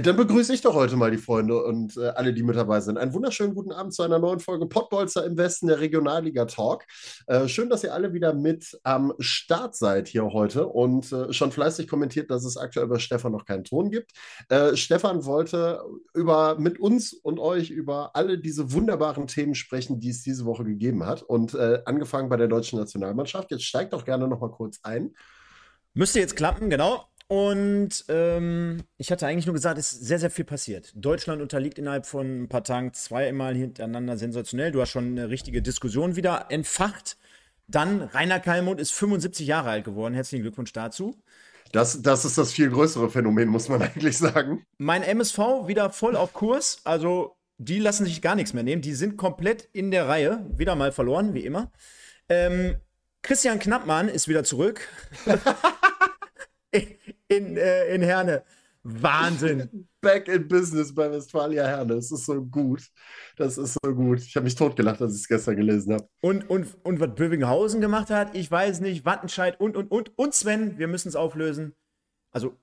Äh, dann begrüße ich doch heute mal die Freunde und äh, alle, die mit dabei sind. Einen wunderschönen guten Abend zu einer neuen Folge Pottbolzer im Westen der Regionalliga Talk. Äh, schön, dass ihr alle wieder mit am Start seid hier heute und äh, schon fleißig kommentiert, dass es aktuell bei Stefan noch keinen Ton gibt. Äh, Stefan wollte über, mit uns und euch über alle diese wunderbaren Themen sprechen, die es diese Woche gegeben hat. Und äh, angefangen bei der deutschen Nationalmannschaft. Jetzt steigt doch gerne noch mal kurz ein. Müsste jetzt klappen, genau. Und ähm, ich hatte eigentlich nur gesagt, es ist sehr, sehr viel passiert. Deutschland unterliegt innerhalb von ein paar Tagen zweimal hintereinander sensationell. Du hast schon eine richtige Diskussion wieder entfacht. Dann Rainer Kallmund ist 75 Jahre alt geworden. Herzlichen Glückwunsch dazu. Das, das ist das viel größere Phänomen, muss man eigentlich sagen. Mein MSV wieder voll auf Kurs. Also, die lassen sich gar nichts mehr nehmen. Die sind komplett in der Reihe. Wieder mal verloren, wie immer. Ähm, Christian Knappmann ist wieder zurück. in, äh, in Herne. Wahnsinn. Back in Business bei Westfalia Herne. Das ist so gut. Das ist so gut. Ich habe mich totgelacht, als ich es gestern gelesen habe. Und, und, und was Bövinghausen gemacht hat, ich weiß nicht. Wattenscheid und, und, und. Und Sven, wir müssen es auflösen. Also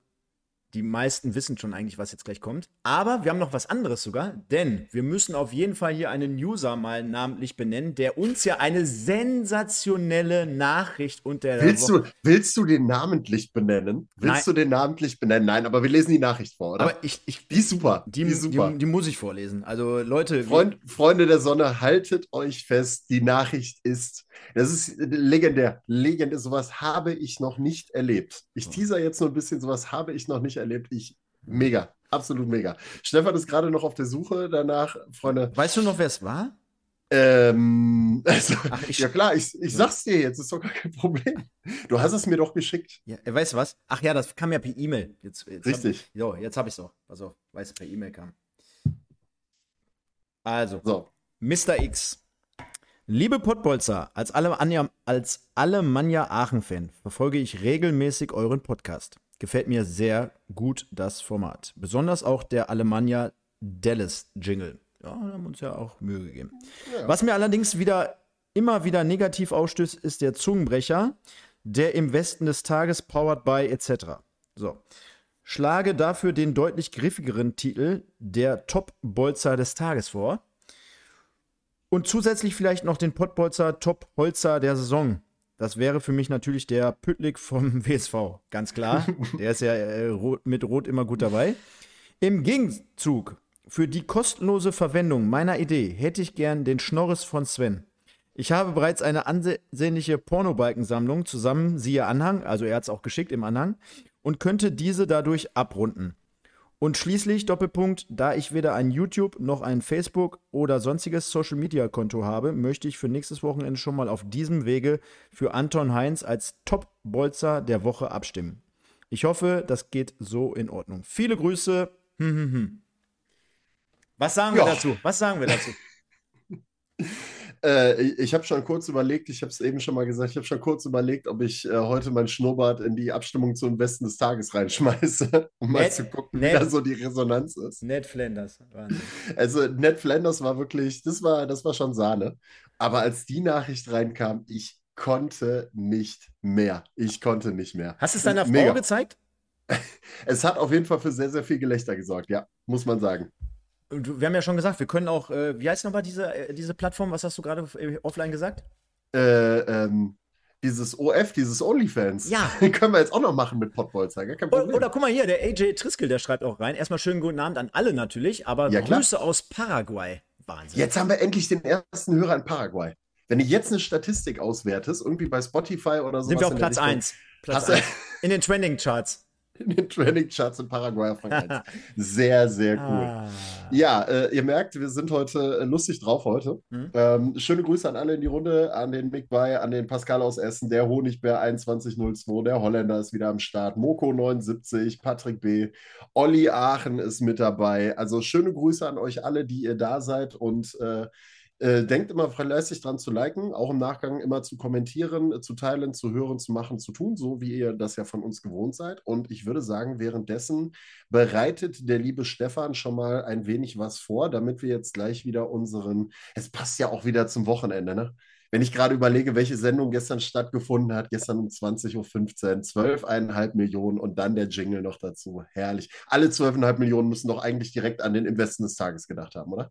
die meisten wissen schon eigentlich, was jetzt gleich kommt. Aber wir haben noch was anderes sogar, denn wir müssen auf jeden Fall hier einen User mal namentlich benennen, der uns ja eine sensationelle Nachricht unter willst Du, willst du den namentlich benennen? Willst Nein. du den namentlich benennen? Nein, aber wir lesen die Nachricht vor, oder? Aber ich, ich die ist super. Die, die ist super. Die, die, muss ich vorlesen. Also Leute. Freund, Freunde der Sonne, haltet euch fest. Die Nachricht ist das ist legendär. Legendär. Sowas habe ich noch nicht erlebt. Ich teaser jetzt nur ein bisschen, sowas habe ich noch nicht erlebt. Ich, mega. Absolut mega. Stefan ist gerade noch auf der Suche danach, Freunde. Weißt du noch, wer es war? Ähm, also, Ach, ich, ja klar, ich, ich sag's dir jetzt, ist doch gar kein Problem. Du hast es mir doch geschickt. Ja, weißt du was? Ach ja, das kam ja per E-Mail. Jetzt, jetzt Richtig. Hab, jo, jetzt hab ich's doch. Also, weil es per E-Mail kam. Also, so. Mr. X Liebe Pottbolzer, als als Alemannia Aachen-Fan verfolge ich regelmäßig euren Podcast. Gefällt mir sehr gut das Format. Besonders auch der Alemannia Dallas Jingle. Ja, da haben uns ja auch Mühe gegeben. Ja. Was mir allerdings wieder immer wieder negativ ausstößt, ist der Zungenbrecher, der im Westen des Tages powered by etc. So. Schlage dafür den deutlich griffigeren Titel der Top-Bolzer des Tages vor. Und zusätzlich vielleicht noch den Pottbolzer Top-Holzer der Saison. Das wäre für mich natürlich der Püttlik vom WSV, ganz klar. der ist ja äh, mit Rot immer gut dabei. Im Gegenzug für die kostenlose Verwendung meiner Idee hätte ich gern den Schnorris von Sven. Ich habe bereits eine ansehnliche Pornobalkensammlung zusammen, siehe Anhang, also er hat es auch geschickt im Anhang, und könnte diese dadurch abrunden. Und schließlich, Doppelpunkt, da ich weder ein YouTube noch ein Facebook oder sonstiges Social Media Konto habe, möchte ich für nächstes Wochenende schon mal auf diesem Wege für Anton Heinz als Top-Bolzer der Woche abstimmen. Ich hoffe, das geht so in Ordnung. Viele Grüße. Hm, hm, hm. Was sagen wir dazu? Was sagen wir dazu? Äh, ich habe schon kurz überlegt, ich habe es eben schon mal gesagt, ich habe schon kurz überlegt, ob ich äh, heute mein Schnurrbart in die Abstimmung zum Besten des Tages reinschmeiße, um Ned, mal zu gucken, Ned, wie da so die Resonanz ist. Ned Flanders. Wahnsinn. Also Ned Flanders war wirklich, das war, das war schon Sahne. Aber als die Nachricht reinkam, ich konnte nicht mehr. Ich konnte nicht mehr. Hast du es deiner Frau gezeigt? Es hat auf jeden Fall für sehr, sehr viel Gelächter gesorgt, ja, muss man sagen wir haben ja schon gesagt, wir können auch, äh, wie heißt nochmal diese, äh, diese Plattform? Was hast du gerade äh, offline gesagt? Äh, ähm, dieses OF, dieses OnlyFans. Ja. können wir jetzt auch noch machen mit Pottbolzer. Oder, oder, guck mal hier, der AJ Triskel, der schreibt auch rein. Erstmal schönen guten Abend an alle natürlich, aber ja, Grüße aus Paraguay. Wahnsinn. Jetzt haben wir endlich den ersten Hörer in Paraguay. Wenn du jetzt eine Statistik auswertest, irgendwie bei Spotify oder so. Sind wir auf Platz 1. Platz 1. In den Trending Charts in den Training-Charts in Paraguay auf Rang 1. Sehr, sehr cool. Ah. Ja, äh, ihr merkt, wir sind heute äh, lustig drauf heute. Mhm. Ähm, schöne Grüße an alle in die Runde, an den Mick Bay, an den Pascal aus Essen, der Honigbär 2102, der Holländer ist wieder am Start, Moko 79, Patrick B., Olli Aachen ist mit dabei. Also schöne Grüße an euch alle, die ihr da seid und äh, Äh, denkt immer fleißig dran zu liken, auch im Nachgang immer zu kommentieren, äh, zu teilen, zu hören, zu machen, zu tun, so wie ihr das ja von uns gewohnt seid. Und ich würde sagen, währenddessen bereitet der liebe Stefan schon mal ein wenig was vor, damit wir jetzt gleich wieder unseren, es passt ja auch wieder zum Wochenende, ne? Wenn ich gerade überlege, welche Sendung gestern stattgefunden hat, gestern um 20.15 Uhr, 12,5 Millionen und dann der Jingle noch dazu. Herrlich. Alle 12,5 Millionen müssen doch eigentlich direkt an den Investen des Tages gedacht haben, oder?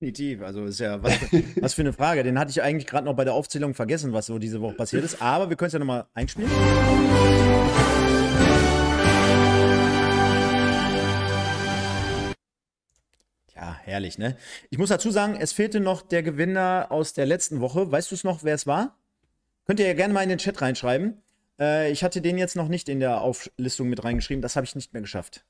Definitiv. Also ist ja was, was für eine Frage. Den hatte ich eigentlich gerade noch bei der Aufzählung vergessen, was so diese Woche passiert ist. Aber wir können es ja nochmal einspielen. Ja, herrlich, ne? Ich muss dazu sagen, es fehlte noch der Gewinner aus der letzten Woche. Weißt du es noch, wer es war? Könnt ihr ja gerne mal in den Chat reinschreiben. Äh, ich hatte den jetzt noch nicht in der Auflistung mit reingeschrieben. Das habe ich nicht mehr geschafft.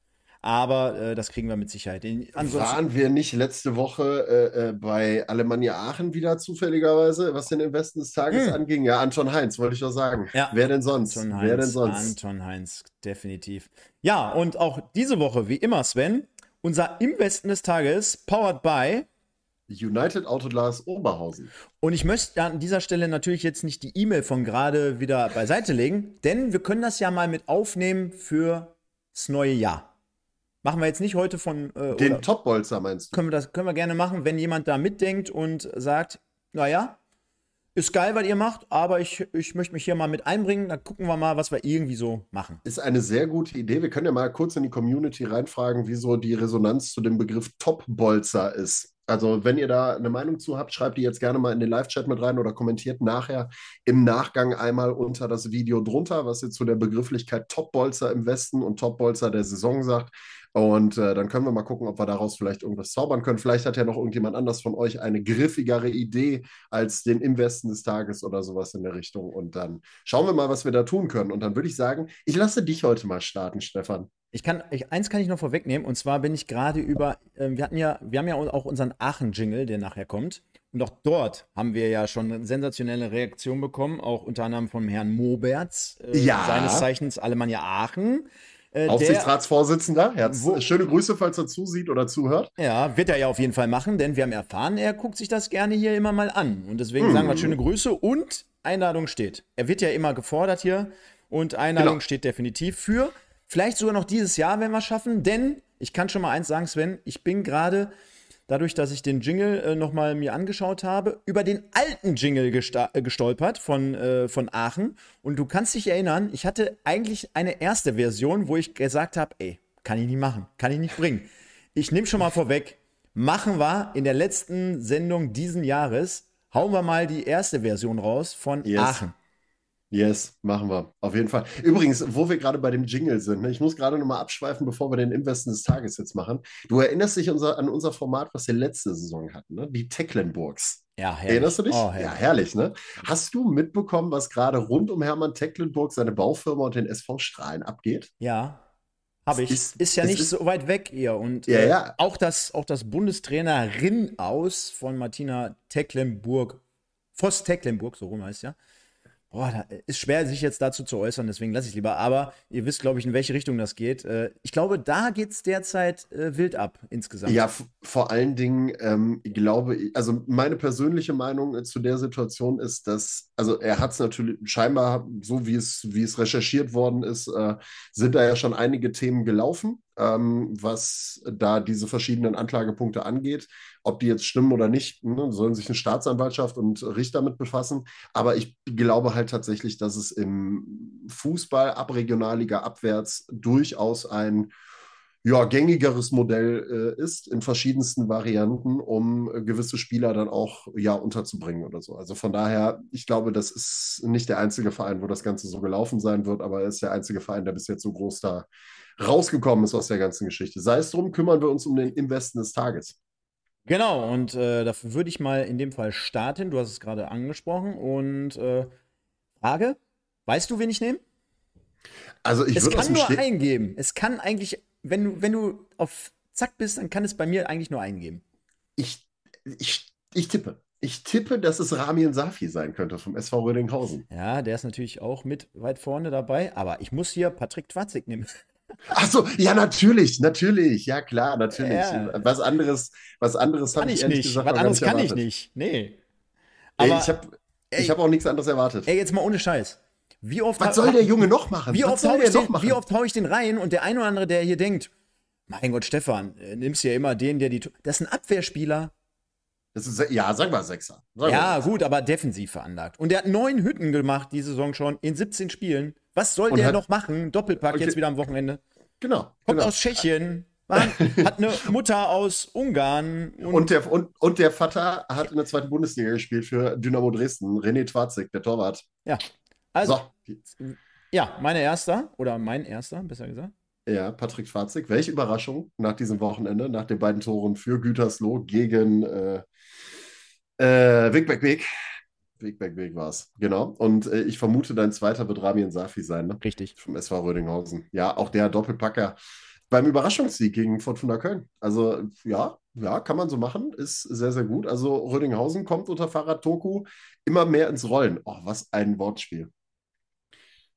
Aber äh, das kriegen wir mit Sicherheit. Waren wir nicht letzte Woche äh, äh, bei Alemannia Aachen wieder zufälligerweise, was den Investen des Tages hm. anging? Ja, Anton Heinz, wollte ich doch sagen. Ja. Wer denn sonst? Anton Heinz, Wer denn sonst? Anton Heinz, definitiv. Ja, und auch diese Woche, wie immer, Sven, unser Investen des Tages, powered by United Autoglas Oberhausen. Und ich möchte an dieser Stelle natürlich jetzt nicht die E-Mail von gerade wieder beiseite legen, denn wir können das ja mal mit aufnehmen für das neue Jahr. Machen wir jetzt nicht heute von. Äh, Den Topbolzer meinst du? Können wir, das, können wir gerne machen, wenn jemand da mitdenkt und sagt, naja, ist geil, was ihr macht, aber ich, ich möchte mich hier mal mit einbringen. Dann gucken wir mal, was wir irgendwie so machen. Ist eine sehr gute Idee. Wir können ja mal kurz in die Community reinfragen, wieso die Resonanz zu dem Begriff Topbolzer ist. Also, wenn ihr da eine Meinung zu habt, schreibt die jetzt gerne mal in den Live-Chat mit rein oder kommentiert nachher im Nachgang einmal unter das Video drunter, was ihr zu der Begrifflichkeit Topbolzer im Westen und Topbolzer der Saison sagt. Und äh, dann können wir mal gucken, ob wir daraus vielleicht irgendwas zaubern können. Vielleicht hat ja noch irgendjemand anders von euch eine griffigere Idee als den Im Westen des Tages oder sowas in der Richtung. Und dann schauen wir mal, was wir da tun können. Und dann würde ich sagen, ich lasse dich heute mal starten, Stefan. Ich kann, ich, eins kann ich noch vorwegnehmen, und zwar bin ich gerade über, äh, wir hatten ja, wir haben ja auch unseren Aachen-Jingle, der nachher kommt. Und auch dort haben wir ja schon eine sensationelle Reaktion bekommen, auch unter anderem vom Herrn Moberts, äh, ja. seines Zeichens Alemannia Aachen. Äh, Aufsichtsratsvorsitzender. Herz, schöne Grüße, falls er zusieht oder zuhört. Ja, wird er ja auf jeden Fall machen, denn wir haben erfahren, er guckt sich das gerne hier immer mal an. Und deswegen hm. sagen wir schöne Grüße und Einladung steht. Er wird ja immer gefordert hier und Einladung genau. steht definitiv für. Vielleicht sogar noch dieses Jahr, wenn wir es schaffen, denn ich kann schon mal eins sagen, Sven, ich bin gerade dadurch, dass ich den Jingle äh, nochmal mir angeschaut habe, über den alten Jingle äh, gestolpert von, äh, von Aachen. Und du kannst dich erinnern, ich hatte eigentlich eine erste Version, wo ich gesagt habe, ey, kann ich nicht machen, kann ich nicht bringen. Ich nehme schon mal vorweg, machen wir in der letzten Sendung diesen Jahres, hauen wir mal die erste Version raus von yes. Aachen. Yes, machen wir. Auf jeden Fall. Übrigens, wo wir gerade bei dem Jingle sind, ne, ich muss gerade nochmal abschweifen, bevor wir den Investen des Tages jetzt machen. Du erinnerst dich unser, an unser Format, was wir letzte Saison hatten, ne? die Tecklenburgs. Ja, herrlich. Erinnerst du dich? Oh, herrlich. Ja, herrlich, ne? Hast du mitbekommen, was gerade rund um Hermann Tecklenburg, seine Baufirma und den SV Strahlen abgeht? Ja, habe ich. Ist, ist ja nicht ist, so weit weg hier. Und ja, äh, ja. Auch, das, auch das Bundestrainerin aus von Martina Tecklenburg, Voss Tecklenburg, so rum heißt ja, Boah, da ist schwer, sich jetzt dazu zu äußern, deswegen lasse ich lieber. Aber ihr wisst, glaube ich, in welche Richtung das geht. Äh, ich glaube, da geht es derzeit äh, wild ab insgesamt. Ja, vor allen Dingen, ähm, glaube ich, also meine persönliche Meinung äh, zu der Situation ist, dass, also er hat es natürlich scheinbar, so wie es, wie es recherchiert worden ist, äh, sind da ja schon einige Themen gelaufen ähm, was da diese verschiedenen Anklagepunkte angeht. Ob die jetzt stimmen oder nicht, ne, sollen sich eine Staatsanwaltschaft und Richter mit befassen. Aber ich glaube halt tatsächlich, dass es im Fußball ab Regionalliga abwärts durchaus ein ja, gängigeres Modell äh, ist in verschiedensten Varianten, um äh, gewisse Spieler dann auch ja unterzubringen oder so. Also von daher, ich glaube, das ist nicht der einzige Verein, wo das Ganze so gelaufen sein wird, aber er ist der einzige Verein, der bis jetzt so groß da rausgekommen ist aus der ganzen Geschichte. Sei es drum, kümmern wir uns um den Investen des Tages. Genau, und äh, dafür würde ich mal in dem Fall starten. Du hast es gerade angesprochen. Und äh, Frage: Weißt du, wen ich nehme? Also, ich würde Es kann nur Ste eingeben. Es kann eigentlich, wenn du, wenn du auf Zack bist, dann kann es bei mir eigentlich nur eingeben. Ich, ich, ich tippe. Ich tippe, dass es Ramien Safi sein könnte vom SV Rödinghausen. Ja, der ist natürlich auch mit weit vorne dabei, aber ich muss hier Patrick Twatzig nehmen. Achso, ja, natürlich, natürlich, ja klar, natürlich. Ja. Was anderes, was anderes Kann habe ich ich ehrlich nicht. gesagt Was anderes kann ich nicht. Nee. Ey, Aber, ich habe ich hab auch nichts anderes erwartet. ey, jetzt mal ohne Scheiß. Wie oft, was soll der Junge noch machen? wie oft, soll hau der ich noch den, machen? wie oft hau ich den rein und der eine oder andere, der hier denkt, mein Gott, Stefan, äh, nimmst ja immer den, der die. Das ist ein Abwehrspieler. Das ist, ja, sag mal Sechser. Sag Ja, mal. gut, aber defensiv veranlagt. Und der hat neun Hütten gemacht, die Saison schon, in 17 Spielen. Was soll Und der hat- noch machen? Doppelpack Okay. jetzt wieder am Wochenende. Genau. Kommt genau. aus Tschechien, hat eine Mutter aus Ungarn. Und, Und der, und, und der Vater hat in der zweiten Bundesliga gespielt für Dynamo Dresden. René Twarzig, der Torwart. ja. Also, So, ja, meine erster, oder mein erster, besser gesagt. ja, Patrick Twarzig. Welche Überraschung nach diesem Wochenende, nach den beiden Toren für Gütersloh gegen äh, äh, Weg, Weg, Weg. Weg, Weg, Weg war es. Genau. Und äh, ich vermute, dein zweiter wird Ramian Safi sein, ne? Richtig. Vom SV Rödinghausen. Ja, auch der Doppelpacker beim Überraschungssieg gegen Fortuna Köln. Also, ja, ja, kann man so machen. Ist sehr, sehr gut. Also, Rödinghausen kommt unter Fahrrad Toku immer mehr ins Rollen. Oh, was ein Wortspiel.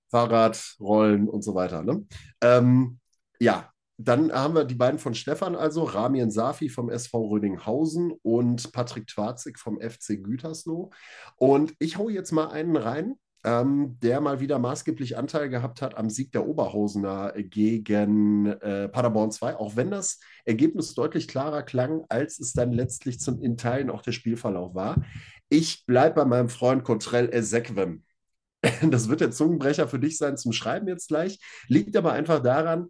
Fahrrad, Rollen und so weiter. Ne? Ähm, ja, dann haben wir die beiden von Stefan, also Ramien Safi vom SV Rödinghausen und Patrick Twarzig vom FC Gütersloh. Und ich hau jetzt mal einen rein, ähm, der mal wieder maßgeblich Anteil gehabt hat am Sieg der Oberhausener gegen äh, Paderborn 2, auch wenn das Ergebnis deutlich klarer klang, als es dann letztlich zum, in Teilen auch der Spielverlauf war. Ich bleibe bei meinem Freund Cotrell Ezequem. Das wird der Zungenbrecher für dich sein zum Schreiben jetzt gleich. Liegt aber einfach daran,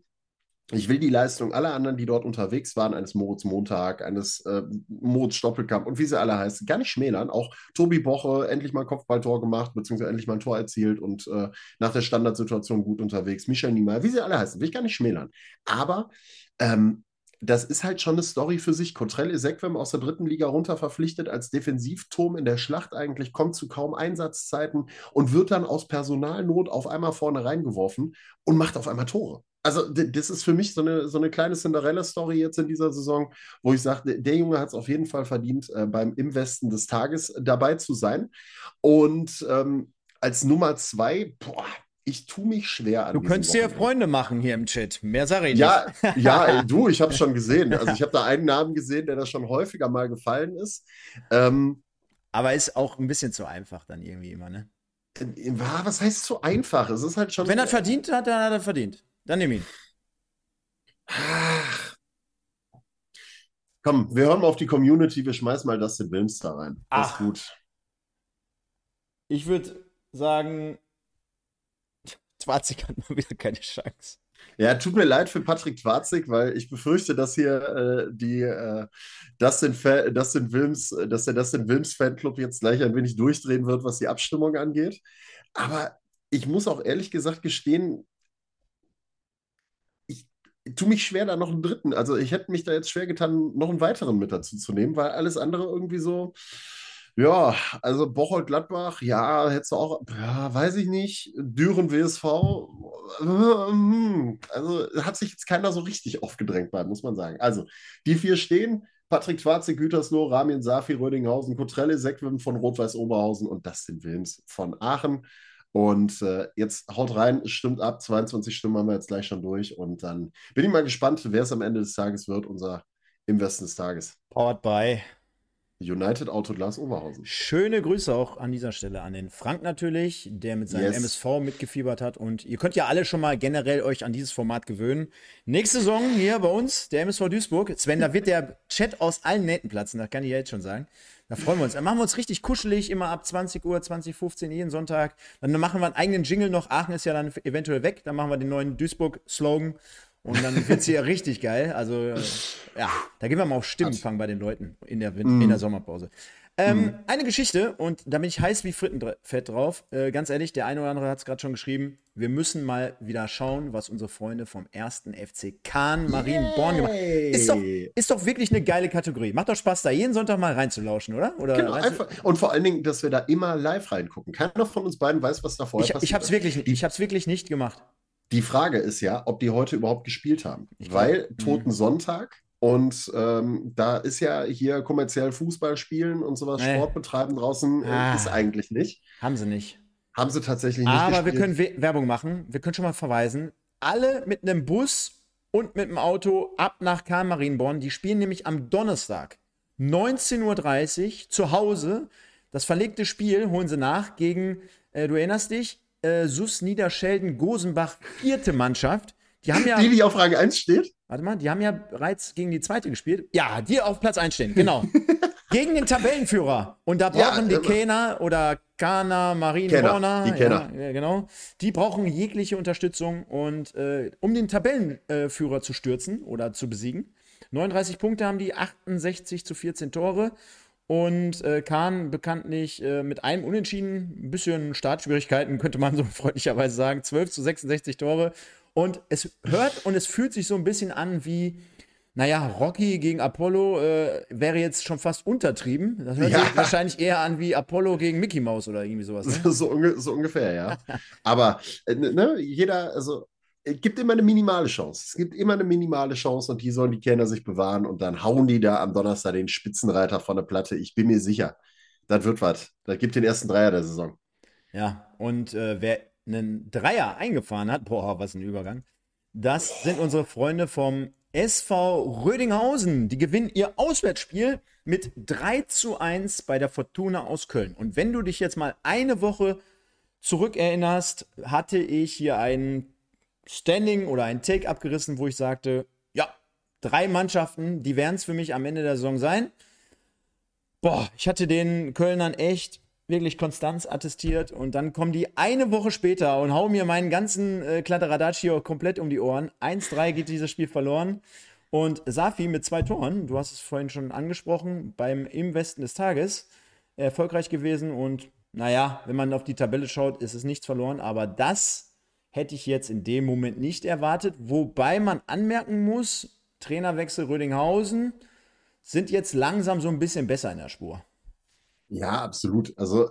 ich will die Leistung aller anderen, die dort unterwegs waren, eines Moritz Montag, eines äh, Moritz Stoppelkamp und wie sie alle heißen, gar nicht schmälern. Auch Tobi Boche endlich mal ein Kopfballtor gemacht, beziehungsweise endlich mal ein Tor erzielt und äh, nach der Standardsituation gut unterwegs. Michel Niemeyer, wie sie alle heißen, will ich gar nicht schmälern. Aber ähm, das ist halt schon eine Story für sich. Cotrell Ezequem aus der dritten Liga runter verpflichtet als Defensivturm in der Schlacht eigentlich, kommt zu kaum Einsatzzeiten und wird dann aus Personalnot auf einmal vorne reingeworfen und macht auf einmal Tore. Also das ist für mich so eine, so eine kleine Cinderella-Story jetzt in dieser Saison, wo ich sage, der- Junge hat es auf jeden Fall verdient, äh, beim Im Westen des Tages dabei zu sein. Und ähm, als Nummer zwei, boah, ich tue mich schwer an Du könntest dir. Freunde machen hier im Chat. Mehr sage ich Ja, nicht. ja, ey, du, ich habe es schon gesehen. Also ich habe da einen Namen gesehen, der da schon häufiger mal gefallen ist. Ähm, Aber ist auch ein bisschen zu einfach dann irgendwie immer, ne? äh, was heißt so einfach? Es ist halt schon. Wenn er verdient hat, dann hat er verdient. Dann nimm ihn. Ach. Komm, wir hören mal auf die Community, wir schmeißen mal Dustin Wilms da rein. Das ist gut. Ich würde sagen, Twarzig hat mal wieder keine Chance. Ja, tut mir leid für Patrick Twarzig, weil ich befürchte, dass hier äh, die äh, Dustin, Fa Dustin Wilms, äh, dass der Dustin Wilms Fanclub jetzt gleich ein wenig durchdrehen wird, was die Abstimmung angeht. Aber ich muss auch ehrlich gesagt gestehen, tue mich schwer, da noch einen dritten. Also ich hätte mich da jetzt schwer getan, noch einen weiteren mit dazu zu nehmen, weil alles andere irgendwie so. Ja, also Bocholt Gladbach, ja, hättest du auch, ja, weiß ich nicht. Düren WSV, ähm, also hat sich jetzt keiner so richtig aufgedrängt bei, muss man sagen. Also, die vier stehen: Patrick Schwarze, Gütersloh, Ramin Safi, Rödinghausen, Kotrelle Sekwim von Rot-Weiß Oberhausen und Dustin Wilms von Aachen. Und äh, jetzt haut rein, stimmt ab. 22 Stimmen haben wir jetzt gleich schon durch. Und dann bin ich mal gespannt, wer es am Ende des Tages wird, unser Im Westen des Tages. Powered by. United Autoglas Oberhausen. Schöne Grüße auch an dieser Stelle an den Frank natürlich, der mit seinem Yes. MSV mitgefiebert hat. Und ihr könnt ja alle schon mal generell euch an dieses Format gewöhnen. Nächste Saison hier bei uns, der MSV Duisburg. Sven, da wird der Chat aus allen Nähten platzen, das kann ich ja jetzt schon sagen. Da freuen wir uns. Dann machen wir uns richtig kuschelig, immer ab 20 Uhr, 2015, jeden Sonntag. Dann machen wir einen eigenen Jingle noch. Aachen ist ja dann eventuell weg. Dann machen wir den neuen Duisburg-Slogan. Und dann wird es hier richtig geil. Also, äh, ja, da gehen wir mal auf Stimmenfang bei den Leuten in der, Win in der Sommerpause. Ähm, Eine Geschichte, und da bin ich heiß wie Frittenfett drauf. Äh, ganz ehrlich, der eine oder andere hat es gerade schon geschrieben. Wir müssen mal wieder schauen, was unsere Freunde vom ersten FC Kahn Marienborn gemacht haben. Ist doch, ist doch wirklich eine geile Kategorie. Macht doch Spaß, da jeden Sonntag mal reinzulauschen, oder? oder Genau, einfach. Und vor allen Dingen, dass wir da immer live reingucken. Keiner von uns beiden weiß, was da vorher ich, passiert ich habe es ist. wirklich, ich hab's wirklich nicht gemacht. Die Frage ist ja, ob die heute überhaupt gespielt haben. Ich glaub- Weil Mhm. Toten Sonntag und ähm, da ist ja hier kommerziell Fußball spielen und sowas, Nee. Sport betreiben draußen, äh, Ah. ist eigentlich nicht. Haben sie nicht. Haben sie tatsächlich nicht Aber wir gespielt. können We Werbung machen. Wir können schon mal verweisen. alle mit einem Bus und mit dem Auto ab nach Karl Marienborn. Die spielen nämlich am Donnerstag 19.30 Uhr zu Hause. Das verlegte Spiel holen sie nach gegen, äh, du erinnerst dich, äh, Sus Niederschelden Gosenbach, vierte Mannschaft. Die haben ja. Die, die auf Rang 1 steht? Warte mal, die haben ja bereits gegen die zweite gespielt. Ja, die auf Platz 1 stehen, genau. gegen den Tabellenführer. Und da brauchen ja, die Kena oder Kana, Marienborner, die Kenner. Ja, genau. Die brauchen jegliche Unterstützung und äh, um den Tabellenführer zu stürzen oder zu besiegen. 39 Punkte haben die, 68 zu 14 Tore. Und äh, Kahn bekanntlich äh, mit einem Unentschieden, ein bisschen Startschwierigkeiten, könnte man so freundlicherweise sagen. 12 zu 66 Tore. Und es hört und es fühlt sich so ein bisschen an wie, naja, Rocky gegen Apollo äh, wäre jetzt schon fast untertrieben. Das hört ja. sich wahrscheinlich eher an wie Apollo gegen Mickey Mouse oder irgendwie sowas. Ne? So, so, ungefähr, ja. Aber äh, ne, jeder, also es gibt immer eine minimale Chance. Es gibt immer eine minimale Chance und die sollen die Kenner sich bewahren und dann hauen die da am Donnerstag den Spitzenreiter von der Platte. Ich bin mir sicher, das wird was. Das gibt den ersten Dreier der Saison. Ja, und äh, wer einen Dreier eingefahren hat, boah, was ein Übergang, das sind unsere Freunde vom SV Rödinghausen. Die gewinnen ihr Auswärtsspiel mit 3 zu 1 bei der Fortuna aus Köln. Und wenn du dich jetzt mal eine Woche zurückerinnerst, hatte ich hier einen Standing oder ein Take abgerissen, wo ich sagte, ja, drei Mannschaften, die werden es für mich am Ende der Saison sein. Boah, ich hatte den Kölnern echt wirklich Konstanz attestiert und dann kommen die eine Woche später und hauen mir meinen ganzen äh, Kladderadatsch hier komplett um die Ohren. 1-3 geht dieses Spiel verloren und Safi mit zwei Toren, du hast es vorhin schon angesprochen, beim Im Westen des Tages erfolgreich gewesen und naja, wenn man auf die Tabelle schaut, ist es nichts verloren, aber das hätte ich jetzt in dem Moment nicht erwartet. Wobei man anmerken muss, Trainerwechsel Rödinghausen sind jetzt langsam so ein bisschen besser in der Spur. Ja, absolut. Also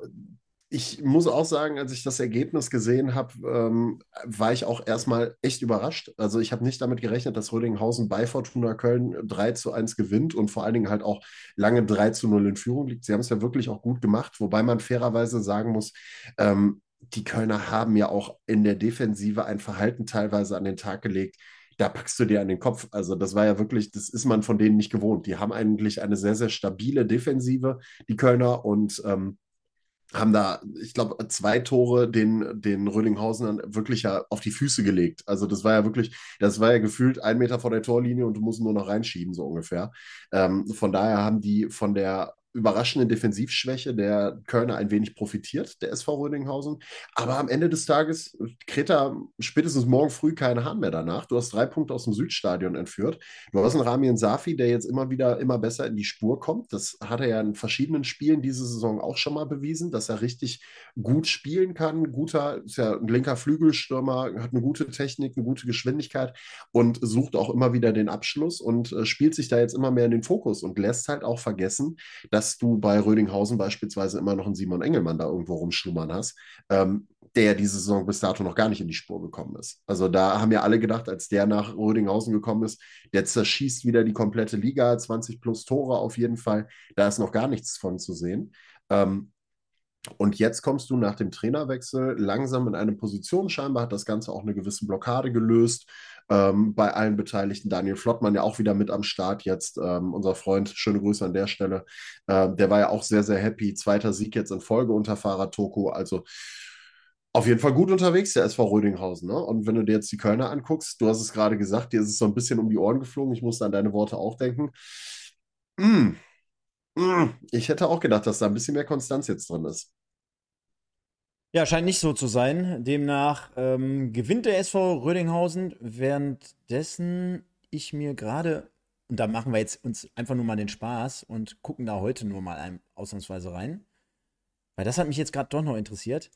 ich muss auch sagen, als ich das Ergebnis gesehen habe, ähm, war ich auch erstmal echt überrascht. Also ich habe nicht damit gerechnet, dass Rödinghausen bei Fortuna Köln 3 zu 1 gewinnt und vor allen Dingen halt auch lange 3 zu 0 in Führung liegt. Sie haben es ja wirklich auch gut gemacht, wobei man fairerweise sagen muss, ähm, die Kölner haben ja auch in der Defensive ein Verhalten teilweise an den Tag gelegt. Da packst du dir an den Kopf. Also, das war ja wirklich, das ist man von denen nicht gewohnt. Die haben eigentlich eine sehr, sehr stabile Defensive, die Kölner, und ähm, haben da, ich glaube, zwei Tore den, den Rödinghausen wirklich ja auf die Füße gelegt. Also das war ja wirklich, das war ja gefühlt ein Meter vor der Torlinie und du musst nur noch reinschieben, so ungefähr. Ähm, von daher haben die von der überraschende Defensivschwäche der Kölner ein wenig profitiert, der SV Rödinghausen. Aber am Ende des Tages, Kreta spätestens morgen früh keine Hahn mehr danach. Du hast drei Punkte aus dem Südstadion entführt. Du hast einen Ramien Safi, der jetzt immer wieder immer besser in die Spur kommt. Das hat er ja in verschiedenen Spielen diese Saison auch schon mal bewiesen, dass er richtig gut spielen kann. Guter, ist ja ein linker Flügelstürmer, hat eine gute Technik, eine gute Geschwindigkeit und sucht auch immer wieder den Abschluss und äh, spielt sich da jetzt immer mehr in den Fokus und lässt halt auch vergessen, dass dass du bei Rödinghausen beispielsweise immer noch einen Simon Engelmann da irgendwo rumschlummern hast, ähm, der diese Saison bis dato noch gar nicht in die Spur gekommen ist. Also da haben ja alle gedacht, als der nach Rödinghausen gekommen ist, der zerschießt wieder die komplette Liga, 20 plus Tore auf jeden Fall. Da ist noch gar nichts von zu sehen. Ähm, und jetzt kommst du nach dem Trainerwechsel langsam in eine Position. Scheinbar hat das Ganze auch eine gewisse Blockade gelöst ähm, bei allen Beteiligten. Daniel Flottmann ja auch wieder mit am Start jetzt, ähm, unser Freund, schöne Grüße an der Stelle. Ähm, der war ja auch sehr, sehr happy. Zweiter Sieg jetzt in Folge unter Fahrer Toko. Also auf jeden Fall gut unterwegs, der SV Rödinghausen. Ne? Und wenn du dir jetzt die Kölner anguckst, du hast es gerade gesagt, dir ist es so ein bisschen um die Ohren geflogen. Ich musste an deine Worte auch denken. Mm. Mm. Ich hätte auch gedacht, dass da ein bisschen mehr Konstanz jetzt drin ist. Ja, scheint nicht so zu sein. Demnach ähm, gewinnt der SV Rödinghausen, währenddessen ich mir gerade, und da machen wir jetzt uns einfach nur mal den Spaß und gucken da heute nur mal ein, ausnahmsweise rein. Weil das hat mich jetzt gerade doch noch interessiert.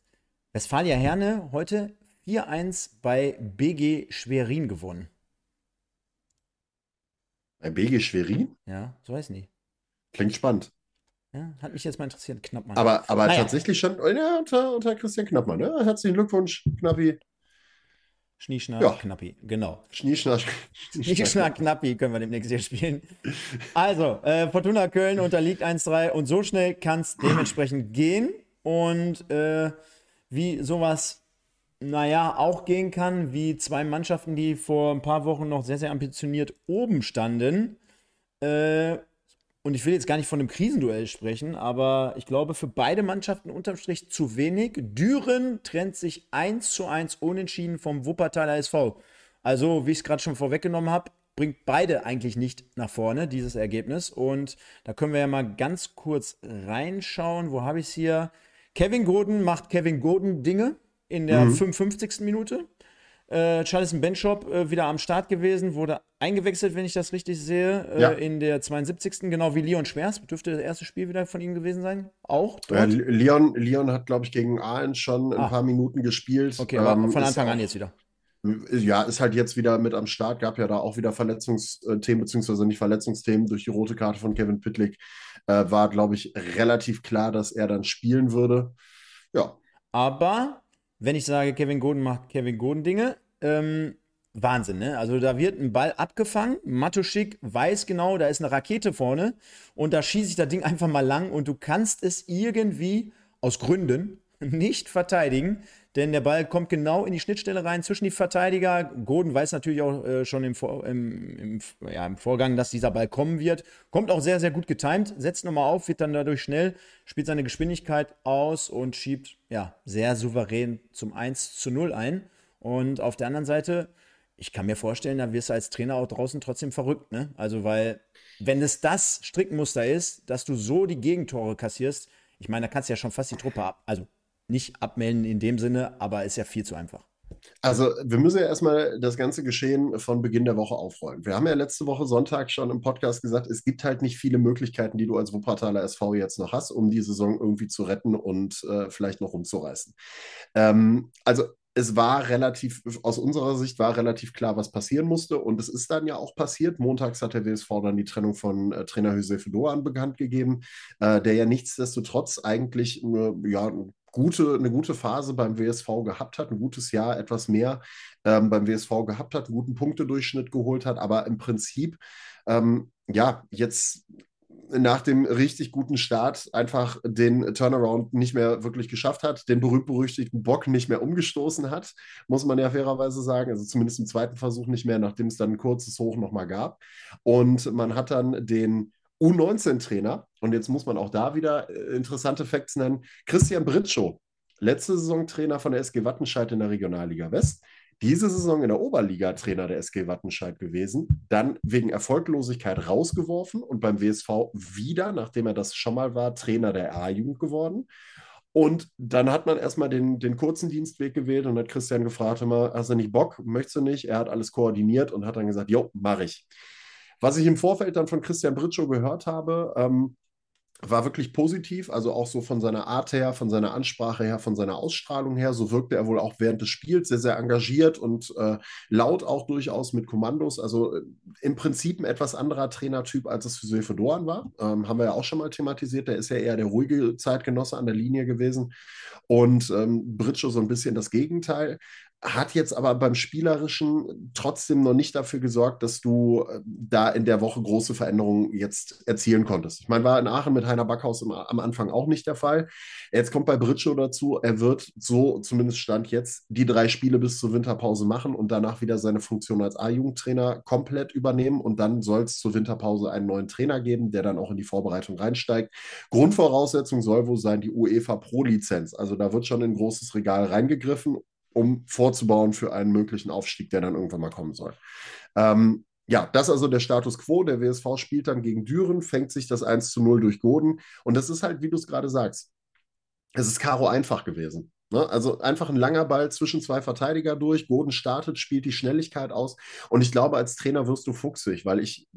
Westfalia Herne heute 4-1 bei BG Schwerin gewonnen. Bei BG Schwerin? Ja, so heißt nie. Klingt spannend. Ja, hat mich jetzt mal interessiert, Knappmann. Aber, aber naja. tatsächlich schon ja, unter, unter Christian Knappmann. Ne? Herzlichen Glückwunsch, Knappi. Schnieschnack, ja. Knappi, genau. Schnieschnack, Schnieschnack, Knappi können wir demnächst hier spielen. Also, äh, Fortuna Köln unterliegt 1-3 und so schnell kann es dementsprechend gehen. Und äh, wie sowas naja, auch gehen kann, wie zwei Mannschaften, die vor ein paar Wochen noch sehr, sehr ambitioniert oben standen. Äh, und ich will jetzt gar nicht von einem Krisenduell sprechen, aber ich glaube, für beide Mannschaften unterm Strich zu wenig. Düren trennt sich 1 zu 1 unentschieden vom Wuppertaler SV. Also, wie ich es gerade schon vorweggenommen habe, bringt beide eigentlich nicht nach vorne, dieses Ergebnis. Und da können wir ja mal ganz kurz reinschauen. Wo habe ich es hier? Kevin Gordon macht Kevin Gordon Dinge in der mhm. 55. Minute. Äh, Charleston Benchop äh, wieder am Start gewesen, wurde eingewechselt, wenn ich das richtig sehe, äh, ja. in der 72. Genau wie Leon Schwers. Dürfte das erste Spiel wieder von ihm gewesen sein? Auch? Ja, Leon, Leon hat, glaube ich, gegen Aalen schon ah. ein paar Minuten gespielt. Okay, aber ähm, von Anfang an jetzt wieder. Ja, ist halt jetzt wieder mit am Start. Gab ja da auch wieder Verletzungsthemen, beziehungsweise nicht Verletzungsthemen durch die rote Karte von Kevin Pitlick. Äh, war, glaube ich, relativ klar, dass er dann spielen würde. Ja. Aber wenn ich sage, Kevin Goden macht Kevin Goden Dinge, ähm, Wahnsinn, ne? Also da wird ein Ball abgefangen, Matuschik weiß genau, da ist eine Rakete vorne und da schieße ich das Ding einfach mal lang und du kannst es irgendwie aus Gründen nicht verteidigen, denn der Ball kommt genau in die Schnittstelle rein zwischen die Verteidiger. Goden weiß natürlich auch äh, schon im, Vor im, im, ja, im, Vorgang, dass dieser Ball kommen wird. Kommt auch sehr, sehr gut getimt, setzt nochmal auf, wird dann dadurch schnell, spielt seine Geschwindigkeit aus und schiebt ja, sehr souverän zum 1 zu 0 ein. Und auf der anderen Seite, ich kann mir vorstellen, da wirst du als Trainer auch draußen trotzdem verrückt, ne? Also, weil, wenn es das Strickmuster ist, dass du so die Gegentore kassierst, ich meine, da kannst du ja schon fast die Truppe ab, also nicht abmelden in dem Sinne, aber ist ja viel zu einfach. Also, wir müssen ja erstmal das ganze Geschehen von Beginn der Woche aufrollen. Wir haben ja letzte Woche Sonntag schon im Podcast gesagt, es gibt halt nicht viele Möglichkeiten, die du als Wuppertaler SV jetzt noch hast, um die Saison irgendwie zu retten und äh, vielleicht noch rumzureißen. Ähm, also, es war relativ, aus unserer Sicht war relativ klar, was passieren musste. Und es ist dann ja auch passiert. Montags hat der WSV dann die Trennung von äh, Trainer Josef Doan bekannt gegeben, äh, der ja nichtsdestotrotz eigentlich äh, ja, gute, eine gute Phase beim WSV gehabt hat, ein gutes Jahr, etwas mehr ähm, beim WSV gehabt hat, einen guten Punktedurchschnitt geholt hat, aber im Prinzip, ähm, ja, jetzt nach dem richtig guten Start einfach den Turnaround nicht mehr wirklich geschafft hat, den berühmt-berüchtigten Bock nicht mehr umgestoßen hat, muss man ja fairerweise sagen. Also zumindest im zweiten Versuch nicht mehr, nachdem es dann ein kurzes Hoch nochmal gab. Und man hat dann den U19-Trainer, und jetzt muss man auch da wieder äh, interessante Facts nennen, Christian Britschow, letzte Saison Trainer von der SG Wattenscheid in der Regionalliga West, diese Saison in der Oberliga Trainer der SG Wattenscheid gewesen, dann wegen Erfolglosigkeit rausgeworfen und beim WSV wieder, nachdem er das schon mal war, Trainer der A-Jugend geworden. Und dann hat man erstmal den, den kurzen Dienstweg gewählt und hat Christian gefragt, immer, hast du nicht Bock, möchtest du nicht? Er hat alles koordiniert und hat dann gesagt, jo, mache ich. Was ich im Vorfeld dann von Christian Britschow gehört habe, ähm, war wirklich positiv, also auch so von seiner Art her, von seiner Ansprache her, von seiner Ausstrahlung her. So wirkte er wohl auch während des Spiels sehr, sehr engagiert und äh, laut auch durchaus mit Kommandos. Also äh, im Prinzip ein etwas anderer Trainertyp, als es für Söfe Doan war. Ähm, haben wir ja auch schon mal thematisiert. Der ist ja eher der ruhige Zeitgenosse an der Linie gewesen. Und ähm, Britschow so ein bisschen das Gegenteil hat jetzt aber beim Spielerischen trotzdem noch nicht dafür gesorgt, dass du äh, da in der Woche große Veränderungen jetzt erzielen konntest. Ich meine, war in Aachen mit Heiner Backhaus im, am Anfang auch nicht der Fall. Jetzt kommt bei Britschow dazu, er wird so, zumindest Stand jetzt, die drei Spiele bis zur Winterpause machen und danach wieder seine Funktion als A-Jugendtrainer komplett übernehmen und dann soll es zur Winterpause einen neuen Trainer geben, der dann auch in die Vorbereitung reinsteigt. Grundvoraussetzung soll wohl sein die UEFA Pro-Lizenz. Also da wird schon in ein großes Regal reingegriffen um vorzubauen für einen möglichen Aufstieg, der dann irgendwann mal kommen soll. Ähm, ja, das ist also der Status quo. Der WSV spielt dann gegen Düren, fängt sich das 1 zu 0 durch Goden. Und das ist halt, wie du es gerade sagst, es ist Karo einfach gewesen. Ne? Also einfach ein langer Ball zwischen zwei Verteidiger durch. Goden startet, spielt die Schnelligkeit aus. Und ich glaube, als Trainer wirst du fuchsig, weil ich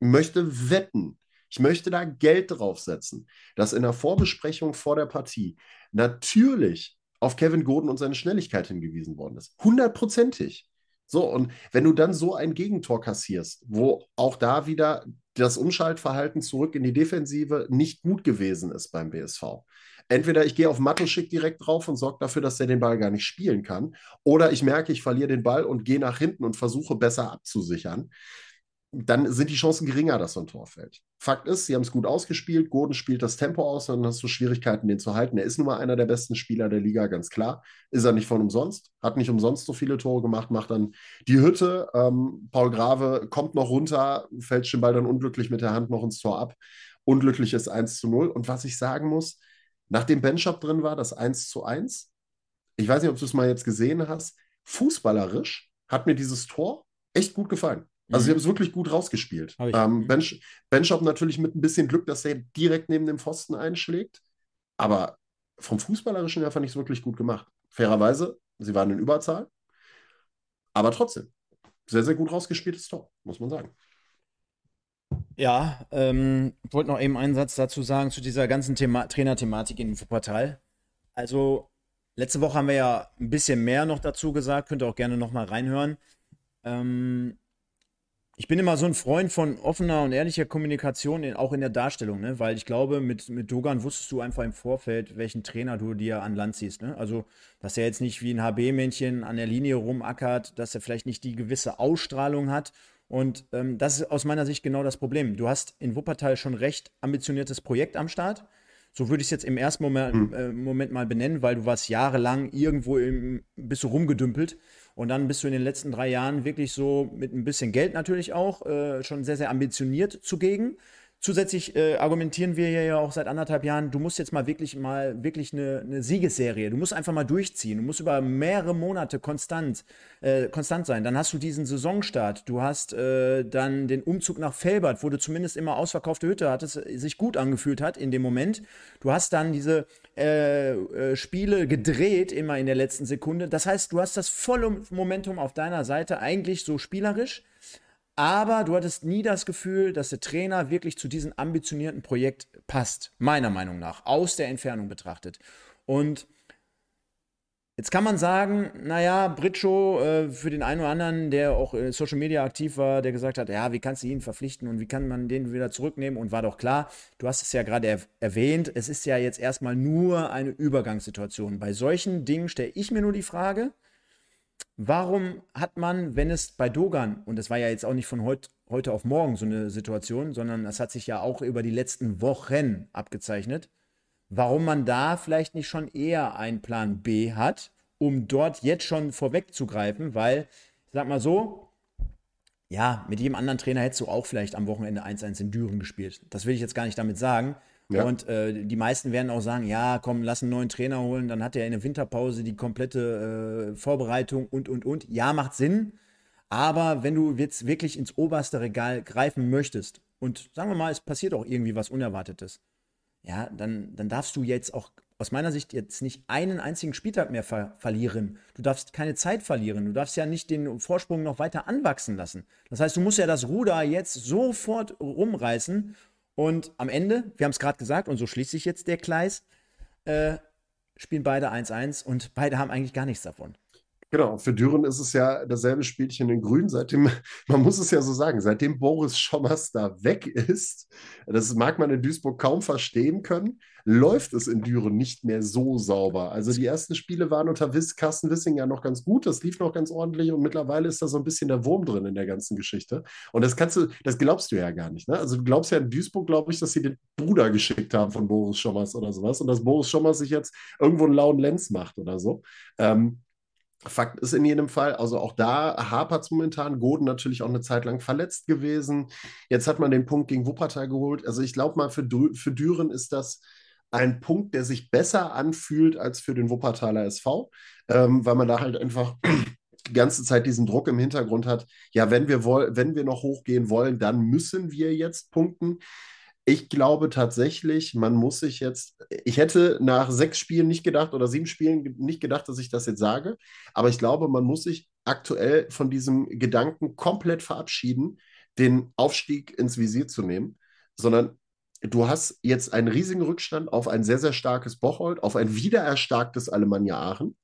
möchte wetten, ich möchte da Geld draufsetzen, dass in der Vorbesprechung vor der Partie natürlich auf Kevin Gordon und seine Schnelligkeit hingewiesen worden ist. Hundertprozentig. So, und wenn du dann so ein Gegentor kassierst, wo auch da wieder das Umschaltverhalten zurück in die Defensive nicht gut gewesen ist beim BSV. Entweder ich gehe auf Matuschik direkt drauf und sorge dafür, dass er den Ball gar nicht spielen kann, oder ich merke, ich verliere den Ball und gehe nach hinten und versuche besser abzusichern dann sind die Chancen geringer, dass so ein Tor fällt. Fakt ist, sie haben es gut ausgespielt. Gordon spielt das Tempo aus, dann hast du Schwierigkeiten, den zu halten. Er ist nun mal einer der besten Spieler der Liga, ganz klar. Ist er nicht von umsonst, hat nicht umsonst so viele Tore gemacht, macht dann die Hütte. Ähm, Paul Grave kommt noch runter, fällt den Ball dann unglücklich mit der Hand noch ins Tor ab. Unglückliches 1 zu 0. Und was ich sagen muss, nachdem Benchop drin war, das 1 zu 1, ich weiß nicht, ob du es mal jetzt gesehen hast, fußballerisch hat mir dieses Tor echt gut gefallen. Also, sie mhm. haben es wirklich gut rausgespielt. Ähm, mhm. Bench, Benchop natürlich mit ein bisschen Glück, dass er direkt neben dem Pfosten einschlägt. Aber vom Fußballerischen her fand ich es wirklich gut gemacht. Fairerweise, sie waren in Überzahl. Aber trotzdem, sehr, sehr gut rausgespieltes Tor, muss man sagen. Ja, ähm, wollte noch eben einen Satz dazu sagen zu dieser ganzen Thema Trainerthematik in Wuppertal. Also, letzte Woche haben wir ja ein bisschen mehr noch dazu gesagt, könnt ihr auch gerne noch mal reinhören. Ähm, ich bin immer so ein Freund von offener und ehrlicher Kommunikation, in, auch in der Darstellung, ne? weil ich glaube, mit, mit Dogan wusstest du einfach im Vorfeld, welchen Trainer du dir an Land ziehst. Ne? Also, dass er jetzt nicht wie ein HB-Männchen an der Linie rumackert, dass er vielleicht nicht die gewisse Ausstrahlung hat. Und ähm, das ist aus meiner Sicht genau das Problem. Du hast in Wuppertal schon recht ambitioniertes Projekt am Start. So würde ich es jetzt im ersten Moment, hm. äh, Moment mal benennen, weil du warst jahrelang irgendwo im, bist du rumgedümpelt und dann bist du in den letzten drei Jahren wirklich so mit ein bisschen Geld natürlich auch äh, schon sehr, sehr ambitioniert zugegen. Zusätzlich äh, argumentieren wir ja auch seit anderthalb Jahren, du musst jetzt mal wirklich mal wirklich eine, eine Siegesserie, du musst einfach mal durchziehen, du musst über mehrere Monate konstant, äh, konstant sein. Dann hast du diesen Saisonstart, du hast äh, dann den Umzug nach Felbert, wo du zumindest immer ausverkaufte Hütte hattest, sich gut angefühlt hat in dem Moment. Du hast dann diese äh, äh, Spiele gedreht, immer in der letzten Sekunde. Das heißt, du hast das volle Momentum auf deiner Seite, eigentlich so spielerisch. Aber du hattest nie das Gefühl, dass der Trainer wirklich zu diesem ambitionierten Projekt passt, meiner Meinung nach, aus der Entfernung betrachtet. Und jetzt kann man sagen, naja, Britschow äh, für den einen oder anderen, der auch in Social Media aktiv war, der gesagt hat, ja, wie kannst du ihn verpflichten und wie kann man den wieder zurücknehmen? Und war doch klar, du hast es ja gerade er erwähnt, es ist ja jetzt erstmal nur eine Übergangssituation. Bei solchen Dingen stelle ich mir nur die Frage, warum hat man, wenn es bei Dogan, und das war ja jetzt auch nicht von heut, heute auf morgen so eine Situation, sondern das hat sich ja auch über die letzten Wochen abgezeichnet, warum man da vielleicht nicht schon eher einen Plan B hat, um dort jetzt schon vorwegzugreifen, weil, ich sag mal so, ja, mit jedem anderen Trainer hättest du auch vielleicht am Wochenende 1-1 in Düren gespielt. Das will ich jetzt gar nicht damit sagen. Ja. Und äh, die meisten werden auch sagen, ja, komm, lass einen neuen Trainer holen, dann hat er in der Winterpause die komplette äh, Vorbereitung und, und, und. Ja, macht Sinn. Aber wenn du jetzt wirklich ins oberste Regal greifen möchtest und sagen wir mal, es passiert auch irgendwie was Unerwartetes, ja, dann, dann darfst du jetzt auch aus meiner Sicht jetzt nicht einen einzigen Spieltag mehr ver verlieren. Du darfst keine Zeit verlieren. Du darfst ja nicht den Vorsprung noch weiter anwachsen lassen. Das heißt, du musst ja das Ruder jetzt sofort rumreißen und am Ende, wir haben es gerade gesagt, und so schließt sich jetzt der Kleis, äh, spielen beide 1-1 und beide haben eigentlich gar nichts davon. Genau, für Düren ist es ja dasselbe Spielchen in Grün. Seitdem, man muss es ja so sagen, seitdem Boris Schommers da weg ist, das mag man in Duisburg kaum verstehen können, läuft es in Düren nicht mehr so sauber. Also die ersten Spiele waren unter Carsten Wissing ja noch ganz gut, das lief noch ganz ordentlich und mittlerweile ist da so ein bisschen der Wurm drin in der ganzen Geschichte. Und das kannst du, das glaubst du ja gar nicht. Ne? Also du glaubst ja in Duisburg, glaube ich, dass sie den Bruder geschickt haben von Boris Schommers oder sowas und dass Boris Schommers sich jetzt irgendwo einen lauen Lenz macht oder so. Ähm, Fakt ist in jedem Fall, also auch da hapert es momentan. Goden natürlich auch eine Zeit lang verletzt gewesen. Jetzt hat man den Punkt gegen Wuppertal geholt. Also ich glaube mal, für, für Düren ist das ein Punkt, der sich besser anfühlt als für den Wuppertaler SV, ähm, weil man da halt einfach die ganze Zeit diesen Druck im Hintergrund hat. Ja, wenn wir, wenn wir noch hochgehen wollen, dann müssen wir jetzt punkten. Ich glaube tatsächlich, man muss sich jetzt, ich hätte nach sechs Spielen nicht gedacht oder sieben Spielen nicht gedacht, dass ich das jetzt sage, aber ich glaube, man muss sich aktuell von diesem Gedanken komplett verabschieden, den Aufstieg ins Visier zu nehmen, sondern du hast jetzt einen riesigen Rückstand auf ein sehr, sehr starkes Bocholt, auf ein wiedererstarktes Alemannia Aachen.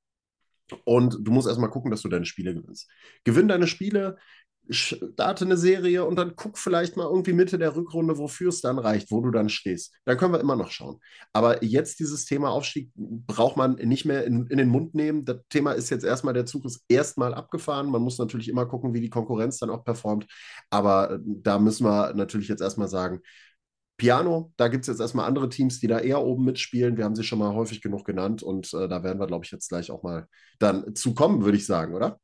Und du musst erstmal gucken, dass du deine Spiele gewinnst. Gewinn deine Spiele, starte eine Serie und dann guck vielleicht mal irgendwie Mitte der Rückrunde, wofür es dann reicht, wo du dann stehst. Dann können wir immer noch schauen. Aber jetzt dieses Thema Aufstieg braucht man nicht mehr in, in den Mund nehmen. Das Thema ist jetzt erstmal, der Zug ist erstmal abgefahren. Man muss natürlich immer gucken, wie die Konkurrenz dann auch performt. Aber äh, da müssen wir natürlich jetzt erstmal sagen, Piano, da gibt es jetzt erstmal andere Teams, die da eher oben mitspielen. Wir haben sie schon mal häufig genug genannt und äh, da werden wir, glaube ich, jetzt gleich auch mal dann zu kommen, würde ich sagen, oder?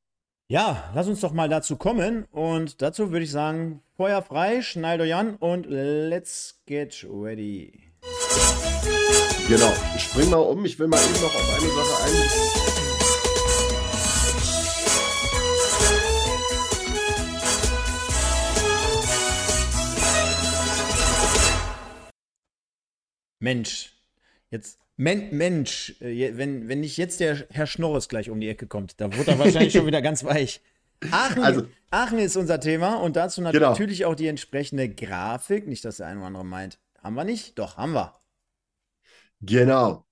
Ja, lass uns doch mal dazu kommen. Und dazu würde ich sagen, Feuer frei, schnallt euch an und let's get ready. Genau, ich spring mal um. Ich will mal eben noch auf eine Sache eingehen. Mensch, jetzt Men Mensch, äh, wenn, wenn nicht jetzt der Herr Schnorres gleich um die Ecke kommt, da wird er wahrscheinlich schon wieder ganz weich. Aachen, also, Aachen ist unser Thema und dazu genau. natürlich auch die entsprechende Grafik. Nicht, dass der eine oder andere meint, haben wir nicht? Doch, haben wir. Genau.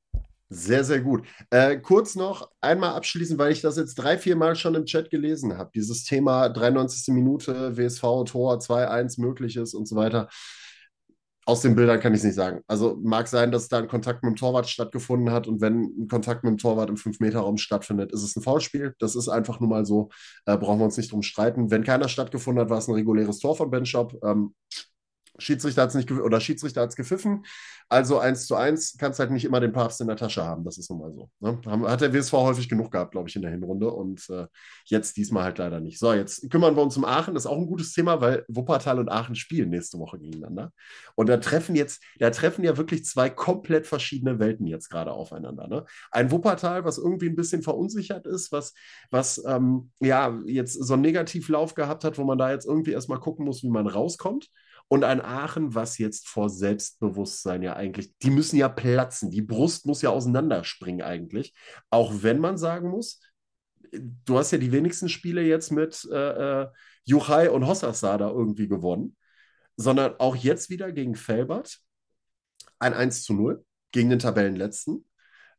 Sehr, sehr gut. Äh, kurz noch einmal abschließen, weil ich das jetzt drei, vier Mal schon im Chat gelesen habe. Dieses Thema 93. Minute, WSV, Tor 2-1 mögliches und so weiter aus den Bildern kann ich es nicht sagen. Also mag sein, dass da ein Kontakt mit dem Torwart stattgefunden hat und wenn ein Kontakt mit dem Torwart im 5-Meter-Raum stattfindet, ist es ein Foulspiel. Das ist einfach nur mal so, äh, brauchen wir uns nicht drum streiten. Wenn keiner stattgefunden hat, war es ein reguläres Tor von Ben Shop. Ähm, Schiedsrichter hat es nicht oder Schiedsrichter hat es gepfiffen. Also eins zu eins kannst halt nicht immer den Papst in der Tasche haben. Das ist nun mal so. Ne? Hat der WSV häufig genug gehabt, glaube ich, in der Hinrunde. Und äh, jetzt diesmal halt leider nicht. So, jetzt kümmern wir uns um Aachen. Das ist auch ein gutes Thema, weil Wuppertal und Aachen spielen nächste Woche gegeneinander. Und da treffen jetzt, da treffen ja wirklich zwei komplett verschiedene Welten jetzt gerade aufeinander. Ne? Ein Wuppertal, was irgendwie ein bisschen verunsichert ist, was, was ähm, ja jetzt so einen Negativlauf gehabt hat, wo man da jetzt irgendwie erstmal gucken muss, wie man rauskommt und ein Aachen, was jetzt vor Selbstbewusstsein ja eigentlich, die müssen ja platzen, die Brust muss ja auseinanderspringen eigentlich, auch wenn man sagen muss, du hast ja die wenigsten Spiele jetzt mit äh, äh, Juchai und Hossasada irgendwie gewonnen, sondern auch jetzt wieder gegen Felbert ein 1 zu 0 gegen den Tabellenletzten.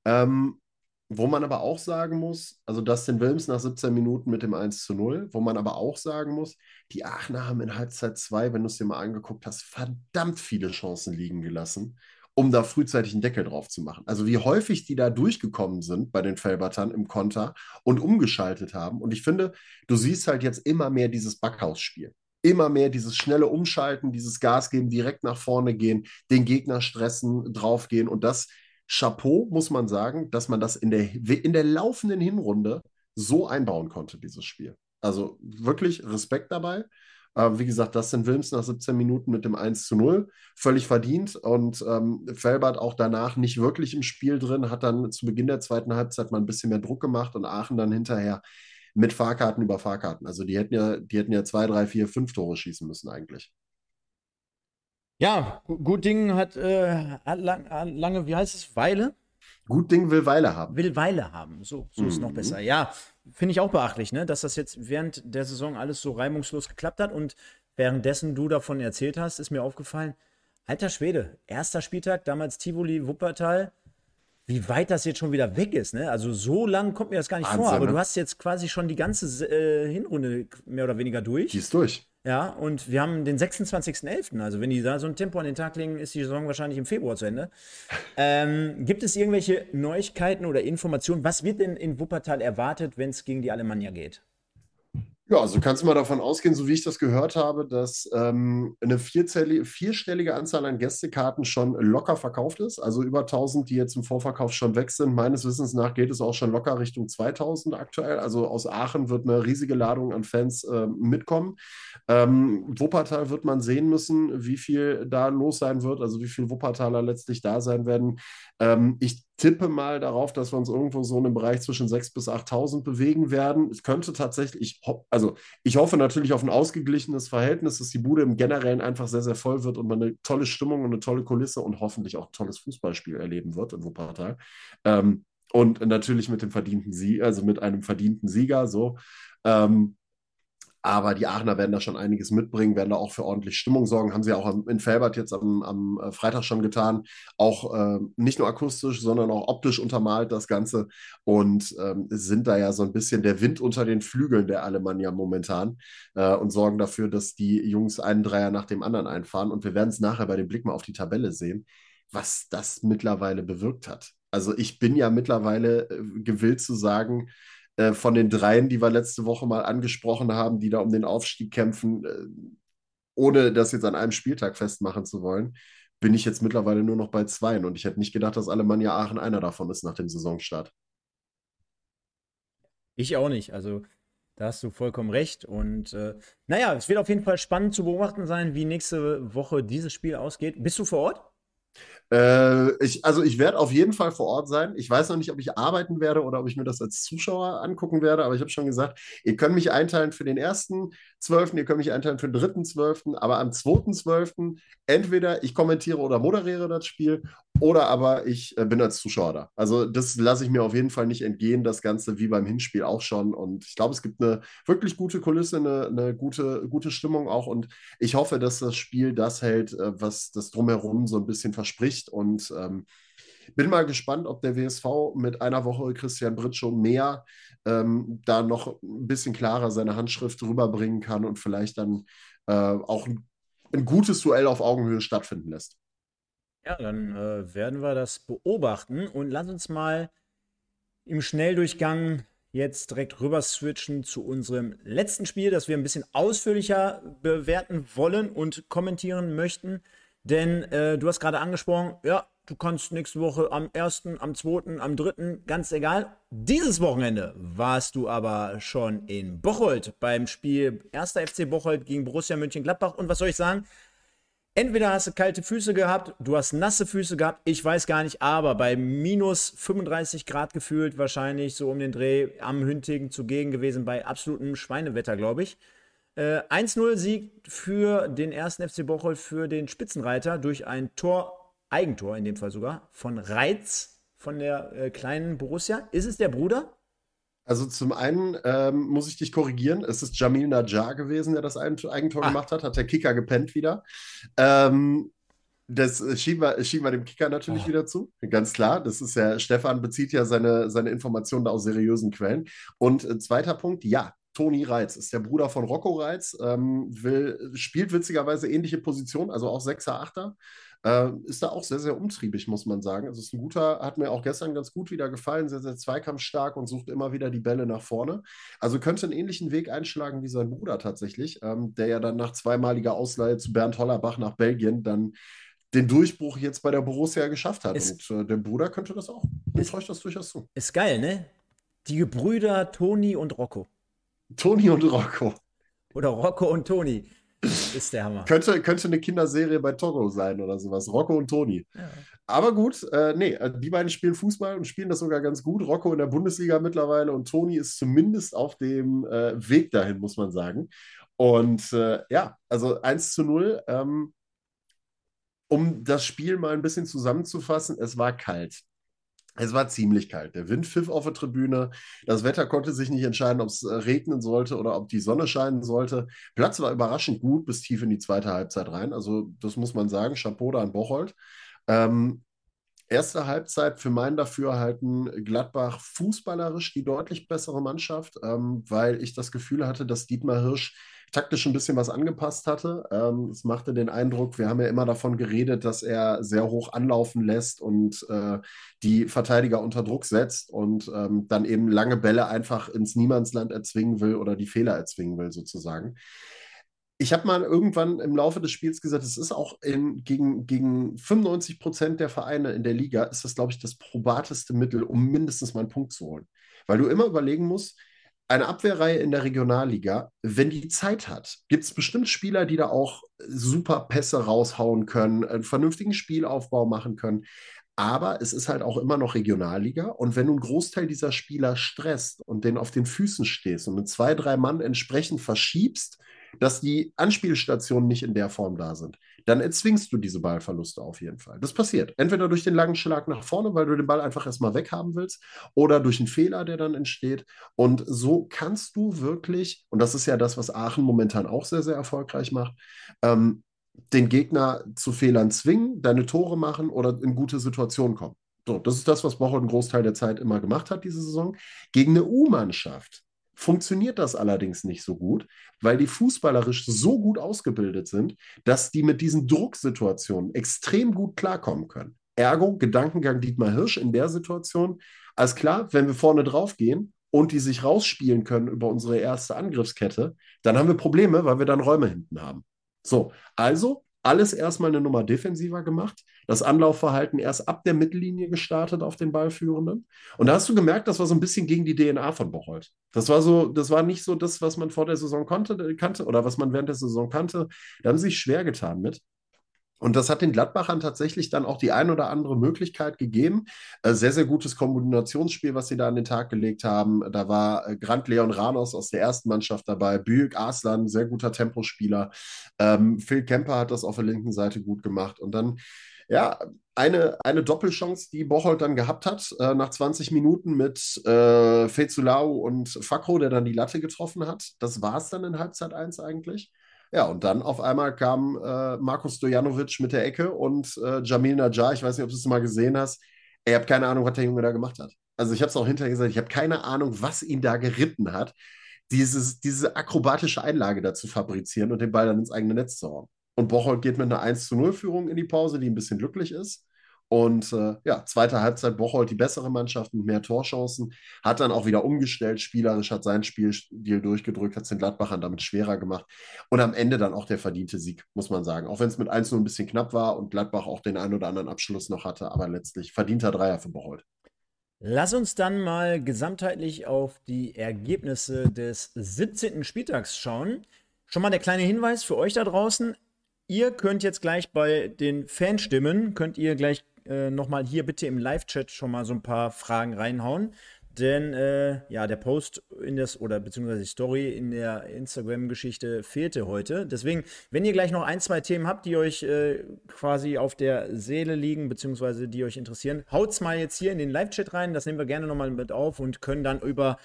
Ähm, wo man aber auch sagen muss, also Dustin Wilms nach 17 Minuten mit dem 1 zu 0, wo man aber auch sagen muss, die Aachener haben in Halbzeit 2, wenn du es dir mal angeguckt hast, verdammt viele Chancen liegen gelassen, um da frühzeitig einen Deckel drauf zu machen. Also wie häufig die da durchgekommen sind bei den Felbertern im Konter und umgeschaltet haben. Und ich finde, du siehst halt jetzt immer mehr dieses Backhausspiel immer mehr dieses schnelle Umschalten, dieses Gas geben, direkt nach vorne gehen, den Gegner stressen, draufgehen. Und das Chapeau, muss man sagen, dass man das in der, in der laufenden Hinrunde so einbauen konnte, dieses Spiel. Also wirklich Respekt dabei. Äh, wie gesagt, das sind Wilms nach 17 Minuten mit dem 1 zu 0. Völlig verdient. Und ähm, Felbert auch danach nicht wirklich im Spiel drin, hat dann zu Beginn der zweiten Halbzeit mal ein bisschen mehr Druck gemacht und Aachen dann hinterher mit Fahrkarten über Fahrkarten. Also die hätten ja, die hätten ja zwei, drei, vier, fünf Tore schießen müssen eigentlich. Ja, gut Ding hat, äh, hat, lang, lange, wie heißt es, Weile? Gut Ding will Weile haben. Will Weile haben, so, so mhm. ist noch mhm. besser. Ja, finde ich auch beachtlich, ne? dass das jetzt während der Saison alles so reibungslos geklappt hat und währenddessen du davon erzählt hast, ist mir aufgefallen, alter Schwede, erster Spieltag, damals Tivoli, Wuppertal, wie weit das jetzt schon wieder weg ist. Ne? Also so lang kommt mir das gar nicht Wahnsinn, vor, aber ne? du hast jetzt quasi schon die ganze äh, Hinrunde mehr oder weniger durch. Die ist durch. Ja, und wir haben den 26.11. Also, wenn die da so ein Tempo an den Tag legen, ist die Saison wahrscheinlich im Februar zu Ende. Ähm, gibt es irgendwelche Neuigkeiten oder Informationen? Was wird denn in Wuppertal erwartet, wenn es gegen die Alemannia geht? Ja, also kannst du mal davon ausgehen, so wie ich das gehört habe, dass ähm, eine vierstellige Anzahl an Gästekarten schon locker verkauft ist. Also über 1000, die jetzt im Vorverkauf schon weg sind. Meines Wissens nach geht es auch schon locker Richtung 2000 aktuell. Also aus Aachen wird eine riesige Ladung an Fans äh, mitkommen. Ähm, Wuppertal wird man sehen müssen, wie viel da los sein wird, also wie viele Wuppertaler letztlich da sein werden. Ähm, ich tippe mal darauf, dass wir uns irgendwo so in einem Bereich zwischen 6.000 bis 8.000 bewegen werden. Es könnte tatsächlich, ich, also ich hoffe natürlich auf ein ausgeglichenes Verhältnis, dass die Bude im Generellen einfach sehr, sehr voll wird und man eine tolle Stimmung und eine tolle Kulisse und hoffentlich auch ein tolles Fußballspiel erleben wird in Wuppertal. Ähm, und natürlich mit dem verdienten Sieg, also mit einem verdienten Sieger, so. Ähm, Aber die Aachener werden da schon einiges mitbringen, werden da auch für ordentlich Stimmung sorgen. Haben sie auch in Felbert jetzt am, am äh, Freitag schon getan. Auch äh, nicht nur akustisch, sondern auch optisch untermalt das Ganze. Und ähm, sind da ja so ein bisschen der Wind unter den Flügeln der Alemannia momentan äh, und sorgen dafür, dass die Jungs einen Dreier nach dem anderen einfahren. Und wir werden es nachher bei dem Blick mal auf die Tabelle sehen, was das mittlerweile bewirkt hat. Also ich bin ja mittlerweile äh, gewillt zu sagen, äh, von den dreien, die wir letzte Woche mal angesprochen haben, die da um den Aufstieg kämpfen, äh, ohne das jetzt an einem Spieltag festmachen zu wollen, bin ich jetzt mittlerweile nur noch bei zweien. Und ich hätte nicht gedacht, dass Alemannia Aachen einer davon ist nach dem Saisonstart. Ich auch nicht. Also da hast du vollkommen recht. Und äh, naja, es wird auf jeden Fall spannend zu beobachten sein, wie nächste Woche dieses Spiel ausgeht. Bist du vor Ort? Äh, ich, also ich werde auf jeden Fall vor Ort sein. Ich weiß noch nicht, ob ich arbeiten werde oder ob ich mir das als Zuschauer angucken werde, aber ich habe schon gesagt, ihr könnt mich einteilen für den ersten Zwölften, ihr könnt mich einteilen für den dritten Zwölften, aber am zweiten Zwölften entweder ich kommentiere oder moderiere das Spiel oder aber ich äh, bin als Zuschauer da. Also das lasse ich mir auf jeden Fall nicht entgehen, das Ganze wie beim Hinspiel auch schon. Und ich glaube, es gibt eine wirklich gute Kulisse, eine, eine gute, gute Stimmung auch. Und ich hoffe, dass das Spiel das hält, äh, was das drumherum so ein bisschen verspricht. Und ähm, bin mal gespannt, ob der WSV mit einer Woche Christian Britschow mehr ähm, da noch ein bisschen klarer seine Handschrift rüberbringen kann und vielleicht dann äh, auch ein, ein gutes Duell auf Augenhöhe stattfinden lässt. Ja, dann äh, werden wir das beobachten und lass uns mal im Schnelldurchgang jetzt direkt rüber switchen zu unserem letzten Spiel, das wir ein bisschen ausführlicher bewerten wollen und kommentieren möchten. Denn äh, du hast gerade angesprochen, ja, du kannst nächste Woche am 1., am 2., am 3., ganz egal. Dieses Wochenende warst du aber schon in Bocholt beim Spiel 1. FC Bocholt gegen Borussia Mönchengladbach. Und was soll ich sagen? Entweder hast du kalte Füße gehabt, du hast nasse Füße gehabt, ich weiß gar nicht, aber bei minus 35 Grad gefühlt wahrscheinlich so um den Dreh am Hüntigen zugegen gewesen, bei absolutem Schweinewetter, glaube ich. Äh, 1-0-Sieg für den ersten FC Bocholt, für den Spitzenreiter durch ein Tor, Eigentor in dem Fall sogar, von Reiz von der äh, kleinen Borussia. Ist es der Bruder? Also zum einen ähm, muss ich dich korrigieren, es ist Jamil Najjar gewesen, der das Eigentor ah. gemacht hat, hat der Kicker gepennt wieder. Ähm, das schieben wir, schieben wir dem Kicker natürlich oh. wieder zu, ganz klar. Das ist ja, Stefan bezieht ja seine, seine Informationen da aus seriösen Quellen. Und äh, zweiter Punkt, ja, Toni Reitz ist der Bruder von Rocco Reitz, ähm, will, spielt witzigerweise ähnliche Position, also auch Sechser, Achter. Äh, ist da auch sehr, sehr umtriebig, muss man sagen. Also ist ein guter, hat mir auch gestern ganz gut wieder gefallen, sehr, sehr zweikampfstark und sucht immer wieder die Bälle nach vorne. Also könnte einen ähnlichen Weg einschlagen wie sein Bruder tatsächlich, ähm, der ja dann nach zweimaliger Ausleihe zu Bernd Hollerbach nach Belgien dann den Durchbruch jetzt bei der Borussia geschafft hat. Ist, und äh, der Bruder könnte das auch. Mir täuscht das durchaus zu. Ist geil, ne? Die Gebrüder Toni und Rocco. Toni und Rocco. Oder Rocco und Toni. Ist der Hammer. könnte, könnte eine Kinderserie bei Togo sein oder sowas. Rocco und Toni. Ja. Aber gut, äh, nee, äh, die beiden spielen Fußball und spielen das sogar ganz gut. Rocco in der Bundesliga mittlerweile und Toni ist zumindest auf dem äh, Weg dahin, muss man sagen. Und äh, ja, also 1 zu 0. Ähm, um das Spiel mal ein bisschen zusammenzufassen, es war kalt. Es war ziemlich kalt. Der Wind pfiff auf der Tribüne. Das Wetter konnte sich nicht entscheiden, ob es äh, regnen sollte oder ob die Sonne scheinen sollte. Platz war überraschend gut bis tief in die zweite Halbzeit rein. Also, das muss man sagen. Chapeau da an Bocholt. Ähm, erste Halbzeit für mein Dafürhalten Gladbach fußballerisch die deutlich bessere Mannschaft, ähm, weil ich das Gefühl hatte, dass Dietmar Hirsch taktisch ein bisschen was angepasst hatte. Ähm, es machte den Eindruck, wir haben ja immer davon geredet, dass er sehr hoch anlaufen lässt und äh, die Verteidiger unter Druck setzt und ähm, dann eben lange Bälle einfach ins Niemandsland erzwingen will oder die Fehler erzwingen will, sozusagen. Ich habe mal irgendwann im Laufe des Spiels gesagt, es ist auch in, gegen, gegen 95 Prozent der Vereine in der Liga, ist das, glaube ich, das probateste Mittel, um mindestens mal einen Punkt zu holen. Weil du immer überlegen musst, eine Abwehrreihe in der Regionalliga, wenn die Zeit hat, gibt es bestimmt Spieler, die da auch super Pässe raushauen können, einen vernünftigen Spielaufbau machen können. Aber es ist halt auch immer noch Regionalliga. Und wenn du einen Großteil dieser Spieler stresst und den auf den Füßen stehst und mit zwei, drei Mann entsprechend verschiebst, dass die Anspielstationen nicht in der Form da sind, dann erzwingst du diese Ballverluste auf jeden Fall. Das passiert. Entweder durch den langen Schlag nach vorne, weil du den Ball einfach erstmal weghaben willst, oder durch einen Fehler, der dann entsteht. Und so kannst du wirklich, und das ist ja das, was Aachen momentan auch sehr, sehr erfolgreich macht, ähm, den Gegner zu Fehlern zwingen, deine Tore machen oder in gute Situationen kommen. So, das ist das, was Bocholt einen Großteil der Zeit immer gemacht hat, diese Saison. Gegen eine U-Mannschaft funktioniert das allerdings nicht so gut, weil die fußballerisch so gut ausgebildet sind, dass die mit diesen Drucksituationen extrem gut klarkommen können. Ergo, Gedankengang Dietmar Hirsch in der Situation. Alles klar, wenn wir vorne drauf gehen und die sich rausspielen können über unsere erste Angriffskette, dann haben wir Probleme, weil wir dann Räume hinten haben. So, also alles erstmal eine Nummer defensiver gemacht, das Anlaufverhalten erst ab der Mittellinie gestartet auf den Ballführenden. Und da hast du gemerkt, das war so ein bisschen gegen die DNA von Bocholt. Das war so, das war nicht so das, was man vor der Saison konnte, kannte oder was man während der Saison kannte. Da haben sie sich schwer getan mit. Und das hat den Gladbachern tatsächlich dann auch die ein oder andere Möglichkeit gegeben. Äh, sehr, sehr gutes Kombinationsspiel, was sie da an den Tag gelegt haben. Da war äh, Grant Leon Ranos aus der ersten Mannschaft dabei, Büyük Arslan, sehr guter Tempospieler. Ähm, Phil Kemper hat das auf der linken Seite gut gemacht. Und dann, ja, eine, eine Doppelchance, die Bocholt dann gehabt hat, äh, nach 20 Minuten mit äh, Fezulau und Fakro, der dann die Latte getroffen hat. Das war es dann in Halbzeit 1 eigentlich. Ja, und dann auf einmal kam äh, Markus Stojanovic mit der Ecke und äh, Jamil Najjar, ich weiß nicht, ob du es mal gesehen hast. Ich habe keine Ahnung, was der Junge da gemacht hat. Also ich habe es auch hinterher gesagt, ich habe keine Ahnung, was ihn da geritten hat, dieses, diese akrobatische Einlage da zu fabrizieren und den Ball dann ins eigene Netz zu hauen. Und Bocholt geht mit einer 1 zu 0 Führung in die Pause, die ein bisschen glücklich ist. Und äh, ja, zweite Halbzeit Bocholt die bessere Mannschaft mit mehr Torchancen, hat dann auch wieder umgestellt, spielerisch hat sein Spielstil durchgedrückt, hat es den Gladbachern damit schwerer gemacht und am Ende dann auch der verdiente Sieg, muss man sagen. Auch wenn es mit 1 ein bisschen knapp war und Gladbach auch den einen oder anderen Abschluss noch hatte, aber letztlich verdienter Dreier für Bocholt. Lass uns dann mal gesamtheitlich auf die Ergebnisse des 17. Spieltags schauen. Schon mal der kleine Hinweis für euch da draußen. Ihr könnt jetzt gleich bei den Fanstimmen, könnt ihr gleich äh, nochmal hier bitte im Live-Chat schon mal so ein paar Fragen reinhauen. Denn äh, ja, der Post in das oder beziehungsweise die Story in der Instagram-Geschichte fehlte heute. Deswegen, wenn ihr gleich noch ein, zwei Themen habt, die euch äh, quasi auf der Seele liegen, beziehungsweise die euch interessieren, haut's mal jetzt hier in den Live-Chat rein. Das nehmen wir gerne nochmal mit auf und können dann über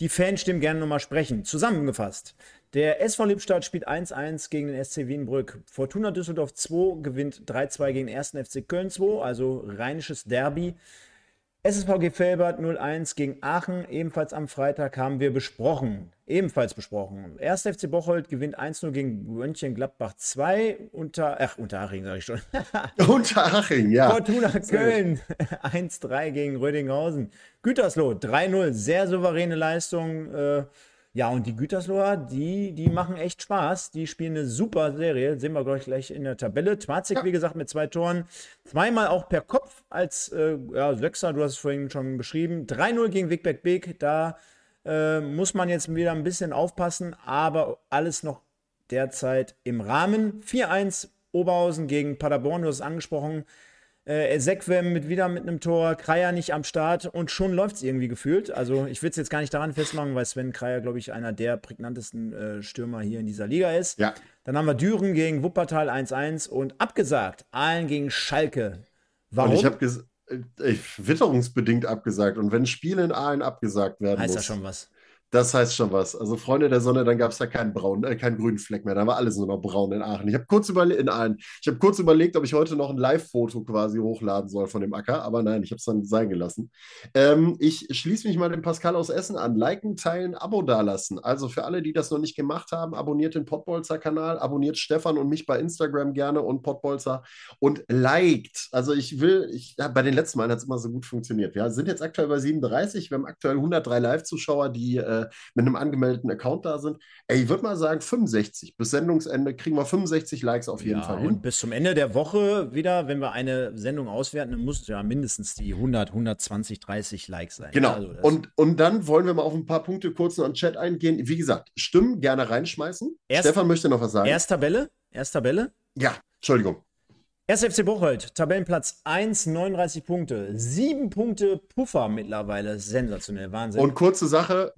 die Fanstimmen gerne nochmal sprechen. Zusammengefasst. Der SV Lippstadt spielt 1-1 gegen den SC Wienbrück. Fortuna Düsseldorf 2 gewinnt 3-2 gegen den 1. FC Köln 2, also rheinisches Derby. SSVG Felbert 0-1 gegen Aachen, ebenfalls am Freitag haben wir besprochen. Ebenfalls besprochen. 1. FC Bocholt gewinnt 1-0 gegen Mönchengladbach 2. Unter, ach, Unterhaching sage ich schon. Unterhaching, ja. Fortuna Köln 1-3 gegen Rödinghausen. Gütersloh 3-0, sehr souveräne Leistung. Äh, ja, und die Gütersloher, die, die machen echt Spaß. Die spielen eine super Serie. Sehen wir gleich, gleich in der Tabelle. Twarzig, ja. wie gesagt, mit zwei Toren. Zweimal auch per Kopf als äh, ja, Sechser, du hast es vorhin schon beschrieben. 3-0 gegen Wigbeck Beek. Da äh, muss man jetzt wieder ein bisschen aufpassen, aber alles noch derzeit im Rahmen. 4-1 Oberhausen gegen Paderborn, du hast es angesprochen. Äh, Sekwem mit wieder mit einem Tor, Kreier nicht am Start und schon läuft es irgendwie gefühlt. Also ich will es jetzt gar nicht daran festmachen, weil Sven Kreier, glaube ich, einer der prägnantesten äh, Stürmer hier in dieser Liga ist. Ja. Dann haben wir Düren gegen Wuppertal 1-1 und abgesagt, Aalen gegen Schalke. Warum? Und ich habe äh, witterungsbedingt abgesagt. Und wenn Spiele in Aalen abgesagt werden heißt muss, das schon was. Das heißt schon was. Also Freunde der Sonne, dann gab es da keinen braunen, äh, keinen grünen Fleck mehr. Da war alles nur noch braun in Aachen. Ich habe kurz überlegt, in Aachen. Ich habe kurz überlegt, ob ich heute noch ein Live-Foto quasi hochladen soll von dem Acker, aber nein, ich habe es dann sein gelassen. Ähm, ich schließe mich mal dem Pascal aus Essen an. Liken, teilen, Abo dalassen. Also für alle, die das noch nicht gemacht haben, abonniert den Pottbolzer-Kanal, abonniert Stefan und mich bei Instagram gerne und Pottbolzer und liked. Also ich will, ich, ja, bei den letzten Malen hat es immer so gut funktioniert. Wir sind jetzt aktuell bei 37. Wir haben aktuell 103 Live-Zuschauer, die äh, mit einem angemeldeten Account da sind. Ey, ich würde mal sagen 65. Bis Sendungsende kriegen wir 65 Likes auf jeden ja, Fall hin. Und bis zum Ende der Woche wieder, wenn wir eine Sendung auswerten, dann muss ja mindestens die 100, 120, 30 Likes sein. Genau. Also und, und dann wollen wir mal auf ein paar Punkte kurz noch in den Chat eingehen. Wie gesagt, Stimmen gerne reinschmeißen. Erst, Stefan möchte noch was sagen. Erst Tabelle? Erst Tabelle? Ja, Entschuldigung. 1. FC Bocholt, Tabellenplatz 1, 39 Punkte. Sieben Punkte Puffer mittlerweile. Sensationell, Wahnsinn. Und kurze Sache,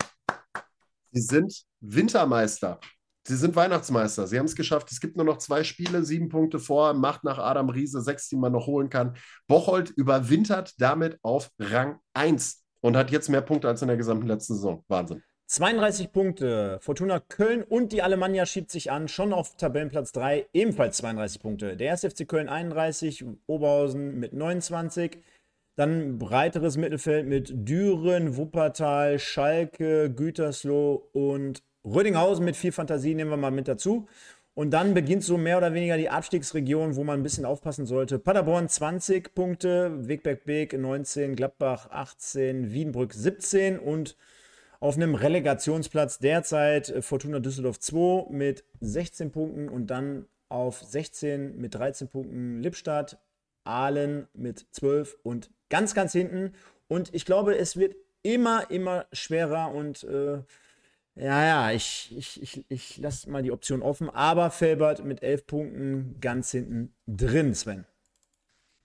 Sie sind Wintermeister. Sie sind Weihnachtsmeister. Sie haben es geschafft. Es gibt nur noch zwei Spiele, sieben Punkte vor, Macht nach Adam Riese, sechs, die man noch holen kann. Bocholt überwintert damit auf Rang 1 und hat jetzt mehr Punkte als in der gesamten letzten Saison. Wahnsinn. 32 Punkte. Fortuna Köln und die Alemannia schiebt sich an, schon auf Tabellenplatz 3, ebenfalls 32 Punkte. Der 1. FC Köln 31, Oberhausen mit 29. Dann breiteres Mittelfeld mit Düren, Wuppertal, Schalke, Gütersloh und Rödinghausen mit viel Fantasie nehmen wir mal mit dazu. Und dann beginnt so mehr oder weniger die Abstiegsregion, wo man ein bisschen aufpassen sollte. Paderborn 20 Punkte, Wegberg Beek 19, Gladbach 18, Wiedenbrück 17 und auf einem Relegationsplatz derzeit Fortuna Düsseldorf 2 mit 16 Punkten und dann auf 16 mit 13 Punkten Lippstadt, Aalen mit 12 und ganz, ganz hinten. Und ich glaube, es wird immer, immer schwerer und äh, ja, ja, ich, ich, ich, ich lasse mal die Option offen. Aber Felbert mit 11 Punkten ganz hinten drin, Sven.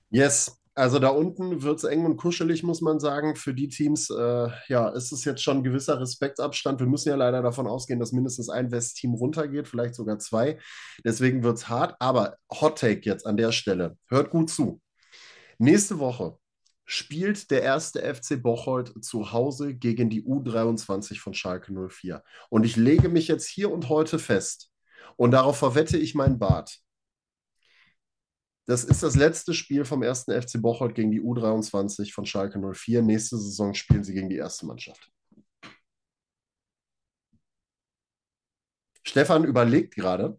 Yes, also da unten wird es eng und kuschelig, muss man sagen. Für die Teams, äh, ja, ist es jetzt schon ein gewisser Respektabstand. Wir müssen ja leider davon ausgehen, dass mindestens ein West-Team runtergeht, vielleicht sogar zwei. Deswegen wird es hart. Aber Hot Take jetzt an der Stelle. Hört gut zu. Nächste Woche spielt der erste FC Bocholt zu Hause gegen die U23 von Schalke 04. Und ich lege mich jetzt hier und heute fest und darauf verwette ich mein Bart. Das ist das letzte Spiel vom ersten FC Bocholt gegen die U23 von Schalke 04. Nächste Saison spielen sie gegen die erste Mannschaft. Stefan überlegt gerade.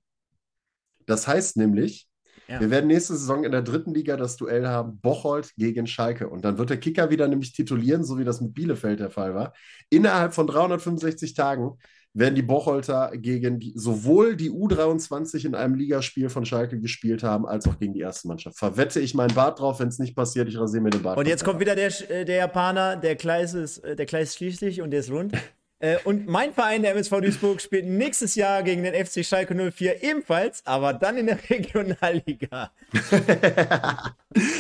Das heißt nämlich, ja. Wir werden nächste Saison in der dritten Liga das Duell haben, Bocholt gegen Schalke. Und dann wird der Kicker wieder nämlich titulieren, so wie das mit Bielefeld der Fall war. Innerhalb von 365 Tagen werden die Bocholter gegen die, sowohl die U23 in einem Ligaspiel von Schalke gespielt haben, als auch gegen die erste Mannschaft. Verwette ich meinen Bart drauf, wenn es nicht passiert, ich rasiere mir den Bart. Und jetzt kommt wieder der, äh, der Japaner, der Kleis ist, äh, der Kleis schließlich und der ist rund. Äh, und mein Verein, der MSV Duisburg, spielt nächstes Jahr gegen den FC Schalke 04 ebenfalls, aber dann in der Regionalliga.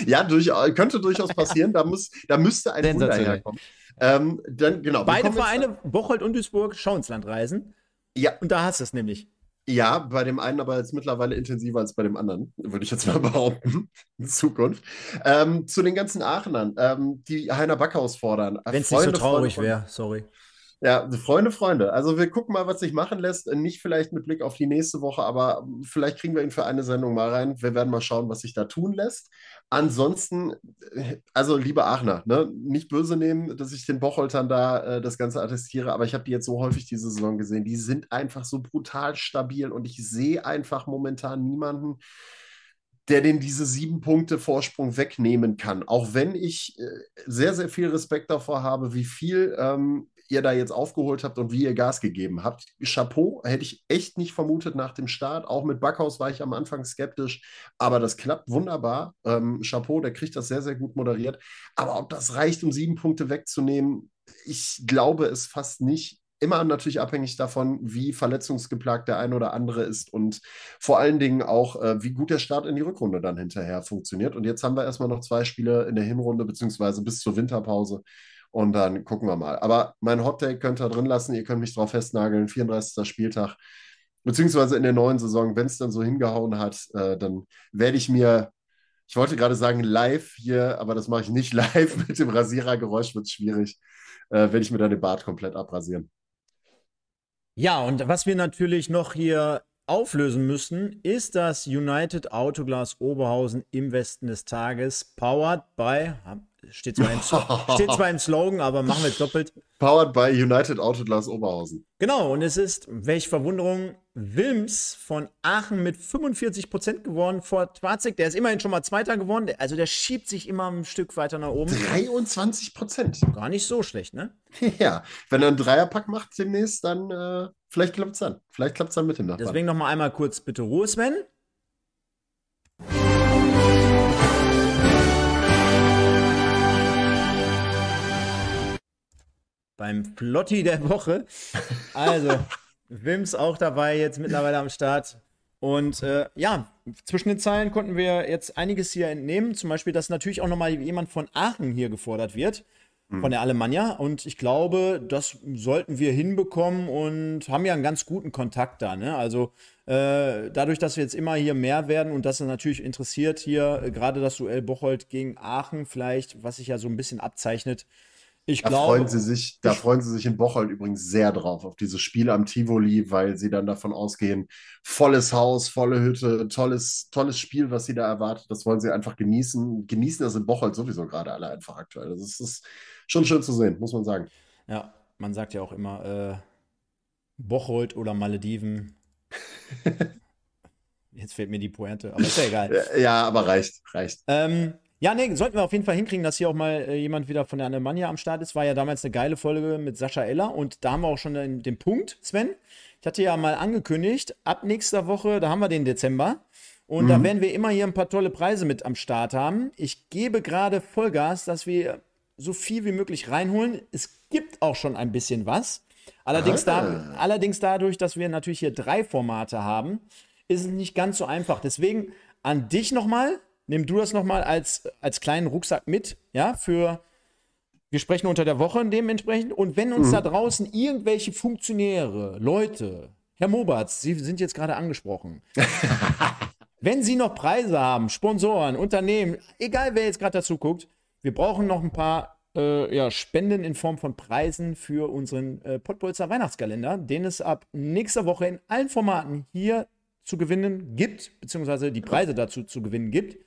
ja, durch, könnte durchaus passieren. Da, muss, da müsste ein Wunder herkommen. Ähm, dann, genau, Beide Vereine, Bocholt und Duisburg, schauen ins Land reisen. Ja. Und da hast du es nämlich. Ja, bei dem einen aber jetzt mittlerweile intensiver als bei dem anderen, würde ich jetzt mal behaupten, in Zukunft. Ähm, zu den ganzen Aachenern, ähm, die Heiner Backhaus fordern. Wenn es nicht so traurig wäre, sorry. Ja, Freunde, Freunde. Also wir gucken mal, was sich machen lässt. Nicht vielleicht mit Blick auf die nächste Woche, aber vielleicht kriegen wir ihn für eine Sendung mal rein. Wir werden mal schauen, was sich da tun lässt. Ansonsten, also liebe Aachener, ne, nicht böse nehmen, dass ich den Bocholtern da äh, das Ganze attestiere, aber ich habe die jetzt so häufig diese Saison gesehen. Die sind einfach so brutal stabil und ich sehe einfach momentan niemanden, der den diese sieben Punkte Vorsprung wegnehmen kann. Auch wenn ich äh, sehr, sehr viel Respekt davor habe, wie viel ähm, ihr da jetzt aufgeholt habt und wie ihr Gas gegeben habt. Chapeau, hätte ich echt nicht vermutet nach dem Start. Auch mit Backhaus war ich am Anfang skeptisch, aber das klappt wunderbar. Ähm, Chapeau, der kriegt das sehr, sehr gut moderiert. Aber ob das reicht, um sieben Punkte wegzunehmen, ich glaube es fast nicht. Immer natürlich abhängig davon, wie verletzungsgeplagt der eine oder andere ist und vor allen Dingen auch, äh, wie gut der Start in die Rückrunde dann hinterher funktioniert. Und jetzt haben wir erstmal noch zwei Spiele in der Hinrunde, beziehungsweise bis zur Winterpause. Und dann gucken wir mal. Aber mein Hot Take könnt ihr drin lassen. Ihr könnt mich drauf festnageln. 34. Spieltag. Beziehungsweise in der neuen Saison, wenn es dann so hingehauen hat, äh, dann werde ich mir, ich wollte gerade sagen live hier, aber das mache ich nicht live. Mit dem Rasierergeräusch wird es schwierig. Äh, werde ich mir dann den Bart komplett abrasieren. Ja, und was wir natürlich noch hier auflösen müssen, ist das United Autoglas Oberhausen im Westen des Tages, powered by, Steht zwar, im, steht zwar im Slogan, aber machen wir es doppelt. Powered by United Autoglas Oberhausen. Genau, und es ist, welche Verwunderung, Wilms von Aachen mit 45 Prozent geworden vor Twarzig. Der ist immerhin schon mal Zweiter geworden. Also der schiebt sich immer ein Stück weiter nach oben. 23 Prozent. Gar nicht so schlecht, ne? Ja, wenn er einen Dreierpack macht demnächst, dann äh, vielleicht klappt es dann. Vielleicht klappt es dann mit dem Nachbarn. Deswegen noch mal einmal kurz bitte Ruhe, Sven. Beim Flotti der Woche. Also, Wims auch dabei, jetzt mittlerweile am Start. Und äh, ja, zwischen den Zeilen konnten wir jetzt einiges hier entnehmen. Zum Beispiel, dass natürlich auch nochmal jemand von Aachen hier gefordert wird. von der Alemannia und ich glaube, das sollten wir hinbekommen und haben ja einen ganz guten Kontakt da. Ne? Also äh, dadurch, dass wir jetzt immer hier mehr werden und das ist natürlich interessiert hier, äh, gerade das Duell Bocholt gegen Aachen vielleicht, was sich ja so ein bisschen abzeichnet. Ich Da glaube, freuen sie sich, da freuen sie sich in Bocholt übrigens sehr drauf, auf dieses Spiel am Tivoli, weil sie dann davon ausgehen, volles Haus, volle Hütte, tolles, tolles Spiel, was sie da erwartet. Das wollen sie einfach genießen. Genießen das in Bocholt sowieso gerade alle einfach aktuell. Das ist, das ist schon schön zu sehen, muss man sagen. ja, man sagt ja auch immer, äh, Bocholt oder Malediven. Jetzt fehlt mir die Pointe, aber ist ja egal. Ja, aber reicht, reicht. Ähm, ja, nee, sollten wir auf jeden Fall hinkriegen, dass hier auch mal äh, jemand wieder von der Alemannia am Start ist. War ja damals eine geile Folge mit Sascha Eller und da haben wir auch schon den, den Punkt, Sven. Ich hatte ja mal angekündigt, ab nächster Woche, da haben wir den Dezember. Und da werden wir immer hier ein paar tolle Preise mit am Start haben. Ich gebe gerade Vollgas, dass wir so viel wie möglich reinholen. Es gibt auch schon ein bisschen was. Allerdings, da, allerdings dadurch, dass wir natürlich hier drei Formate haben, ist es nicht ganz so einfach. Deswegen an dich nochmal, nimm du das nochmal als, als kleinen Rucksack mit, ja, für, wir sprechen unter der Woche dementsprechend. Und wenn uns da draußen irgendwelche Funktionäre, Leute, Herr Mobatz, Sie sind jetzt gerade angesprochen, wenn Sie noch Preise haben, Sponsoren, Unternehmen, egal wer jetzt gerade dazu guckt, wir brauchen noch ein paar äh, ja, Spenden in Form von Preisen für unseren äh, Pottbolzer Weihnachtskalender, den es ab nächster Woche in allen Formaten hier zu gewinnen gibt, beziehungsweise die Preise dazu zu gewinnen gibt.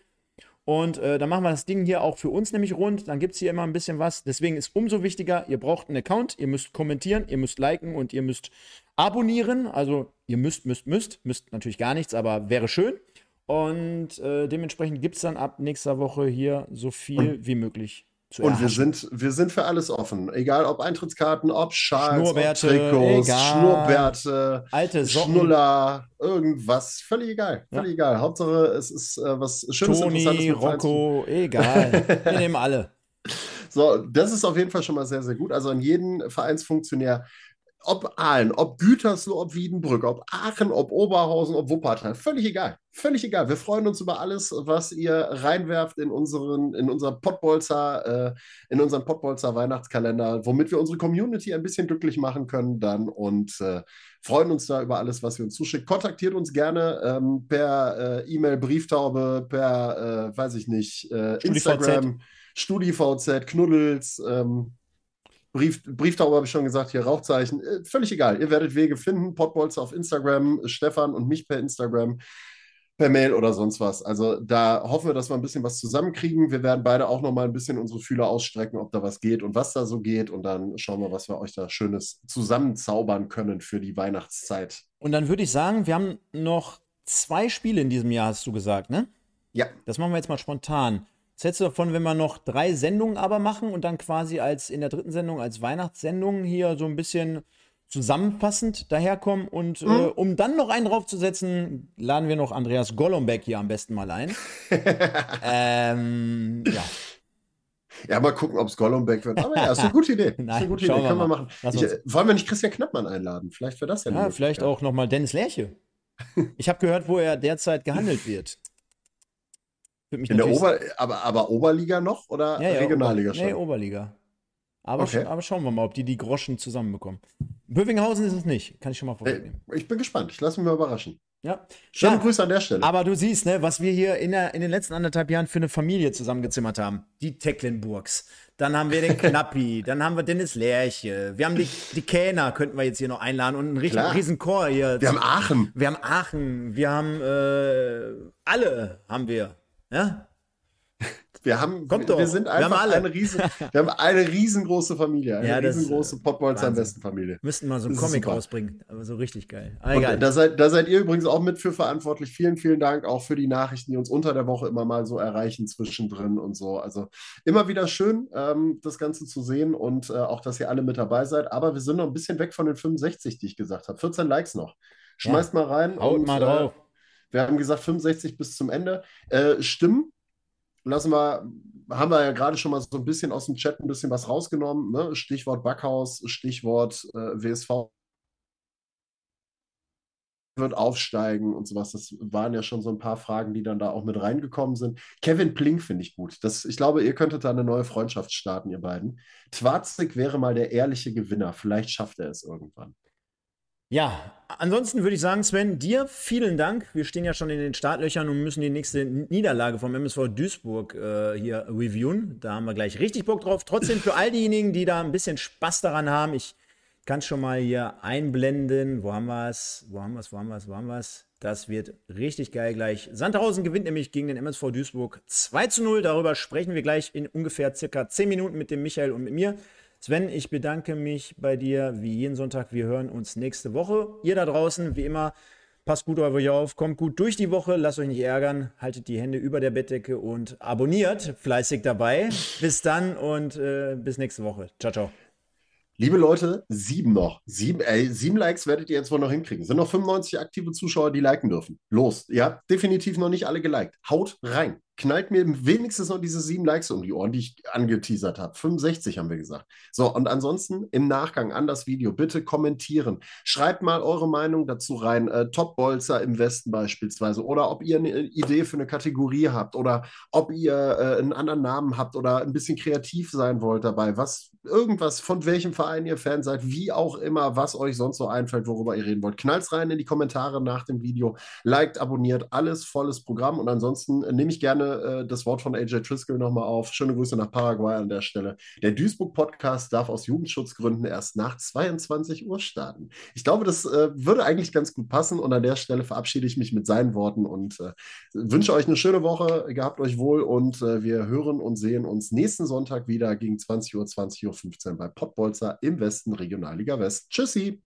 Und äh, dann machen wir das Ding hier auch für uns nämlich rund. Dann gibt es hier immer ein bisschen was. Deswegen ist umso wichtiger, ihr braucht einen Account, ihr müsst kommentieren, ihr müsst liken und ihr müsst abonnieren. Also ihr müsst, müsst, müsst. Müsst natürlich gar nichts, aber wäre schön. Und äh, dementsprechend gibt es dann ab nächster Woche hier so viel wie möglich Und wir sind, wir sind für alles offen. Egal ob Eintrittskarten, ob Schals, Schnurrbärte, ob Trikots, egal. Schnurrbärte, Alte Socken. Schnuller, irgendwas. Völlig egal. Völlig egal. Hauptsache, es ist äh, was Schönes, Toni, Interessantes Rocco, egal. Wir nehmen alle. So, das ist auf jeden Fall schon mal sehr, sehr gut. Also an jeden Vereinsfunktionär, ob Aalen, ob Gütersloh, ob Wiedenbrück, ob Aachen, ob Oberhausen, ob Wuppertal, völlig egal. Völlig egal. Wir freuen uns über alles, was ihr reinwerft in unseren, in unser Pottbolzer, äh, in unseren Pottbolzer Weihnachtskalender, womit wir unsere Community ein bisschen glücklich machen können dann und äh, freuen uns da über alles, was ihr uns zuschickt. Kontaktiert uns gerne ähm, per äh, E-Mail, Brieftaube, per, äh, weiß ich nicht, äh. Instagram. StudiVZ, Knuddels, ähm, Brief, Brieftaube habe ich schon gesagt, hier Rauchzeichen, äh, völlig egal. Ihr werdet Wege finden. Podbolzer auf Instagram, Stefan und mich per Instagram, per Mail oder sonst was. Also da hoffen wir, dass wir ein bisschen was zusammenkriegen. Wir werden beide auch noch mal ein bisschen unsere Fühler ausstrecken, ob da was geht und was da so geht. Und dann schauen wir, was wir euch da Schönes zusammenzaubern können für die Weihnachtszeit. Und dann würde ich sagen, wir haben noch zwei Spiele in diesem Jahr, hast du gesagt, ne? Ja, Das machen wir jetzt mal spontan. Was hältst du davon, wenn wir noch drei Sendungen aber machen und dann quasi als in der dritten Sendung als Weihnachtssendung hier so ein bisschen zusammenfassend daherkommen und äh, um dann noch einen draufzusetzen, laden wir noch Andreas Golombek hier am besten mal ein. ähm, ja, ja, mal gucken, ob es Golombek wird. Aber ja, ist eine gute Idee. ist Nein, eine gute Idee. Können wir machen. Ich, äh, wollen wir nicht Christian Knappmann einladen? Vielleicht wäre das ja ja vielleicht auch noch mal Dennis Lerche. Ich habe gehört, wo er derzeit gehandelt wird. In der Ober, aber, aber Oberliga noch oder Ja, ja, Regionalliga Ober schon? Nee, Oberliga. Aber, Okay. sch aber schauen wir mal, ob die die Groschen zusammenbekommen. Bövinghausen ist es nicht, kann ich schon mal Äh, vorwegnehmen. Ich bin gespannt. Ich lasse mich mal überraschen. Ja. Schöne Ja, Grüße an der Stelle. Aber du siehst, ne, was wir hier in, der, in den letzten anderthalb Jahren für eine Familie zusammengezimmert haben. Die Tecklenburgs. Dann haben wir den Knappi, dann haben wir Dennis Lerche. Wir haben die, die Kähner, könnten wir jetzt hier noch einladen und einen riesen, riesen Chor hier. Wir haben Aachen. wir haben Aachen, wir haben äh, alle haben wir. Ja? Wir haben, Kommt wir, wir sind Wir haben einfach alle. eine riesen, wir haben eine riesengroße Familie, eine Ja, das, riesengroße äh, Pottbolzer am besten Familie. Müssten mal so einen Comic super. rausbringen. Aber so richtig geil. Und egal. da seid, da seid ihr übrigens auch mit für verantwortlich. Vielen, vielen Dank auch für die Nachrichten, die uns unter der Woche immer mal so erreichen zwischendrin und so. Also immer wieder schön, ähm, das Ganze zu sehen und äh, auch, dass ihr alle mit dabei seid. Aber wir sind noch ein bisschen weg von den 65, die ich gesagt habe. 14 Likes noch. Schmeißt mal rein. Haut und, mal drauf. Äh, wir haben gesagt 65 bis zum Ende. Äh, Stimmen lassen wir, haben wir ja gerade schon mal so ein bisschen aus dem Chat ein bisschen was rausgenommen. Ne? Stichwort Backhaus, Stichwort äh, WSV wird aufsteigen und sowas. Das waren ja schon so ein paar Fragen, die dann da auch mit reingekommen sind. Kevin Plink finde ich gut. Das, ich glaube, ihr könntet da eine neue Freundschaft starten, ihr beiden. Twarzig wäre mal der ehrliche Gewinner. Vielleicht schafft er es irgendwann. Ja, ansonsten würde ich sagen, Sven, dir vielen Dank. Wir stehen ja schon in den Startlöchern und müssen die nächste Niederlage vom MSV Duisburg äh, hier reviewen. Da haben wir gleich richtig Bock drauf. Trotzdem für all diejenigen, die da ein bisschen Spaß daran haben, ich kann schon mal hier einblenden. Wo haben wir es? Wo haben wir es? Wo haben wir es? Wo haben wir es? Das wird richtig geil gleich. Sandhausen gewinnt nämlich gegen den MSV Duisburg 2 zu 0. Darüber sprechen wir gleich in ungefähr circa 10 Minuten mit dem Michael und mit mir. Sven, ich bedanke mich bei dir wie jeden Sonntag. Wir hören uns nächste Woche. Ihr da draußen, wie immer, passt gut auf euch auf, kommt gut durch die Woche, lasst euch nicht ärgern, haltet die Hände über der Bettdecke und abonniert fleißig dabei. Bis dann und äh, bis nächste Woche. Ciao, ciao. Liebe Leute, sieben noch. Sieben, ey, sieben Likes werdet ihr jetzt wohl noch hinkriegen. Sind noch 95 aktive Zuschauer, die liken dürfen. Los. Ihr habt definitiv noch nicht alle geliked. Haut rein knallt mir wenigstens noch diese sieben Likes um die Ohren, die ich angeteasert habe. 65 haben wir gesagt. So, und ansonsten im Nachgang an das Video bitte kommentieren. Schreibt mal eure Meinung dazu rein. Äh, Top-Bolzer im Westen beispielsweise. Oder ob ihr eine Idee für eine Kategorie habt. Oder ob ihr äh, einen anderen Namen habt oder ein bisschen kreativ sein wollt dabei. Was, irgendwas, von welchem Verein ihr Fan seid, wie auch immer, was euch sonst so einfällt, worüber ihr reden wollt. Knallt rein in die Kommentare nach dem Video. Liked, abonniert, alles volles Programm. Und ansonsten äh, nehme ich gerne gerne äh, das Wort von AJ Triscoll nochmal auf. Schöne Grüße nach Paraguay an der Stelle. Der Duisburg-Podcast darf aus Jugendschutzgründen erst nach 22 Uhr starten. Ich glaube, das äh, würde eigentlich ganz gut passen und an der Stelle verabschiede ich mich mit seinen Worten und äh, wünsche euch eine schöne Woche. Gehabt euch wohl und äh, wir hören und sehen uns nächsten Sonntag wieder gegen 20 Uhr, 20.15 Uhr bei Pottbolzer im Westen Regionalliga West. Tschüssi!